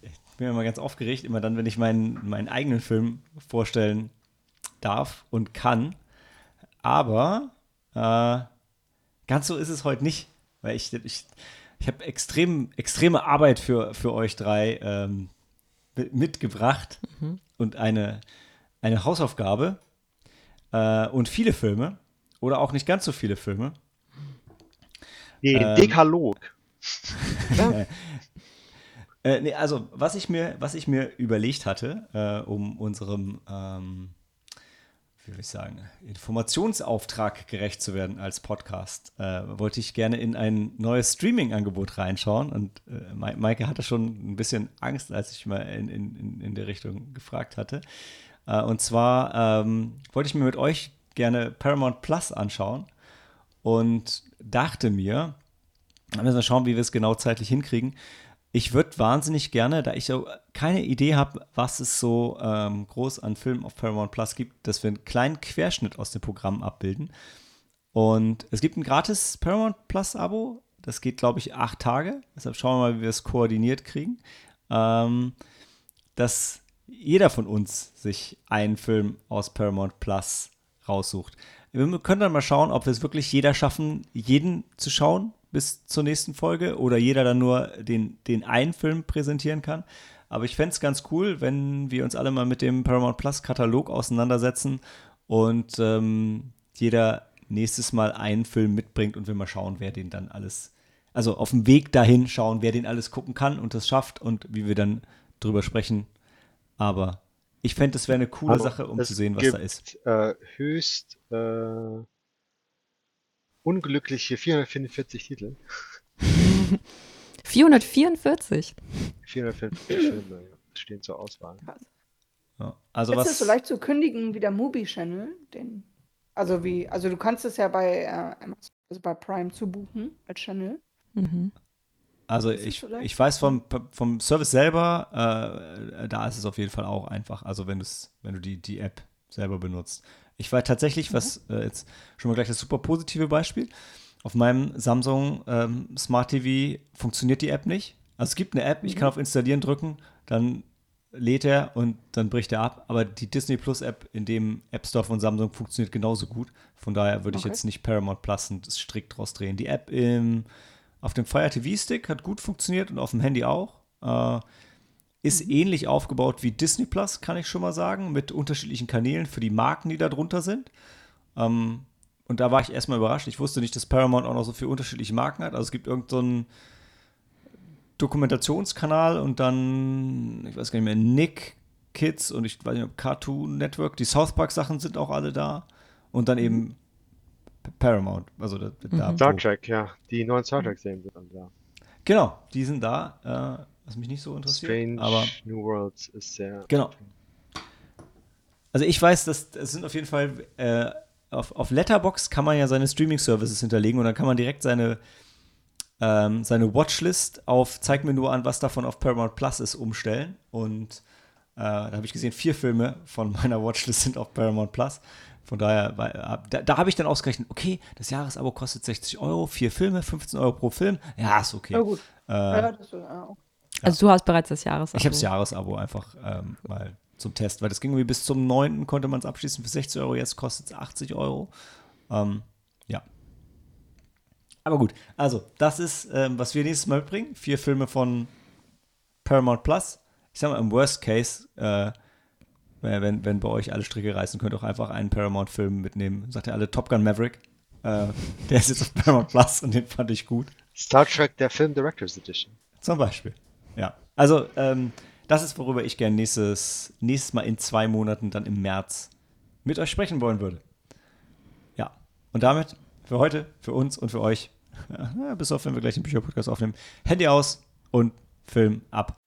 ich bin immer ganz aufgeregt, immer dann, wenn ich meinen, meinen eigenen Film vorstellen darf und kann. Aber äh, ganz so ist es heute nicht, weil ich, ich, ich habe extrem, extreme Arbeit für, für euch drei ähm, mitgebracht mhm. und eine, eine Hausaufgabe äh, und viele Filme oder auch nicht ganz so viele Filme. Den ähm, Dekalog. äh, nee, also, was ich mir, was ich mir überlegt hatte, äh, um unserem, ähm, wie will ich sagen, Informationsauftrag gerecht zu werden als Podcast, äh, wollte ich gerne in ein neues Streaming-Angebot reinschauen. Und äh, Maike hatte schon ein bisschen Angst, als ich mal in, in, in der Richtung gefragt hatte. Äh, und zwar ähm, wollte ich mir mit euch gerne Paramount Plus anschauen und dachte mir, da müssen wir schauen, wie wir es genau zeitlich hinkriegen. Ich würde wahnsinnig gerne, da ich so keine Idee habe, was es so ähm, groß an Filmen auf Paramount Plus gibt, dass wir einen kleinen Querschnitt aus dem Programm abbilden. Und es gibt ein gratis Paramount Plus Abo. Das geht, glaube ich, acht Tage. Deshalb schauen wir mal, wie wir es koordiniert kriegen. Ähm, dass jeder von uns sich einen Film aus Paramount Plus raussucht. Wir können dann mal schauen, ob wir es wirklich jeder schaffen, jeden zu schauen bis zur nächsten Folge oder jeder dann nur den, den einen Film präsentieren kann. Aber ich fände es ganz cool, wenn wir uns alle mal mit dem Paramount Plus Katalog auseinandersetzen und ähm, jeder nächstes Mal einen Film mitbringt und wir mal schauen, wer den dann alles, also auf dem Weg dahin schauen, wer den alles gucken kann und das schafft und wie wir dann drüber sprechen. Aber ich fände, das wäre eine coole also, Sache, um zu sehen, was gibt, da ist. Äh, höchst äh, unglückliche 444 Titel. 444? 444 Filme stehen zur Auswahl. Ja, also Jetzt was ist so leicht zu kündigen wie der Movie Channel, den also wie also du kannst es ja bei äh, also bei Prime zu buchen als Channel. Mhm. Also ich, ich weiß vom, vom Service selber, äh, da ist es auf jeden Fall auch einfach. Also wenn, wenn du die, die App selber benutzt. Ich war tatsächlich, mhm. was äh, jetzt schon mal gleich das super positive Beispiel. Auf meinem Samsung ähm, Smart TV funktioniert die App nicht. Also es gibt eine App, mhm. ich kann auf Installieren drücken, dann lädt er und dann bricht er ab. Aber die Disney Plus App in dem App Store von Samsung funktioniert genauso gut. Von daher würde ich jetzt nicht Paramount Plus und das strikt draus drehen. Die App im auf dem Fire TV Stick hat gut funktioniert und auf dem Handy auch. Äh, ist mhm. ähnlich aufgebaut wie Disney Plus, kann ich schon mal sagen, mit unterschiedlichen Kanälen für die Marken, die da drunter sind. Ähm, und da war ich erstmal überrascht. Ich wusste nicht, dass Paramount auch noch so viele unterschiedliche Marken hat. Also es gibt irgendeinen so Dokumentationskanal und dann, ich weiß gar nicht mehr, Nick Kids und ich weiß nicht, ob Cartoon Network, die South Park Sachen sind auch alle da. Und dann eben Paramount. Also da, da mhm. Star Trek, ja. Die neuen Star Trek-Serien sind dann da. Genau, die sind da, äh, was mich nicht so interessiert. Strange aber, New Worlds ist sehr. Genau. Also ich weiß, dass es sind auf jeden Fall äh, auf, auf Letterbox kann man ja seine Streaming-Services hinterlegen und dann kann man direkt seine ähm, seine Watchlist auf zeig mir nur an, was davon auf Paramount Plus ist, umstellen. Und äh, da habe ich gesehen, vier Filme von meiner Watchlist sind auf Paramount Plus. Von daher, äh, da, da habe ich dann ausgerechnet, okay, das Jahresabo kostet 60 Euro, vier Filme, 15 Euro pro Film. Ja, ist okay. Ja, gut. Äh, ja, das, ja. Also du hast bereits das Jahresabo. Ich habe das Jahresabo einfach ähm, mal zum Test, weil das ging irgendwie bis zum 9. konnte man es abschließen für 60 Euro, jetzt kostet es 80 Euro. Ähm, ja. Aber gut, also das ist, ähm, was wir nächstes Mal mitbringen. Vier Filme von Paramount Plus. Ich sag mal, im Worst Case äh, wenn, wenn bei euch alle Stricke reißen, könnt ihr auch einfach einen Paramount-Film mitnehmen. Sagt ihr alle Top Gun Maverick. Äh, der ist jetzt auf Paramount Plus und den fand ich gut. Star Trek, der Film Directors Edition. Zum Beispiel. Ja. Also, ähm, das ist, worüber ich gerne nächstes, nächstes Mal in zwei Monaten, dann im März, mit euch sprechen wollen würde. Ja. Und damit für heute, für uns und für euch, bis auf, wenn wir gleich den Bücherpodcast aufnehmen, Handy aus und Film ab.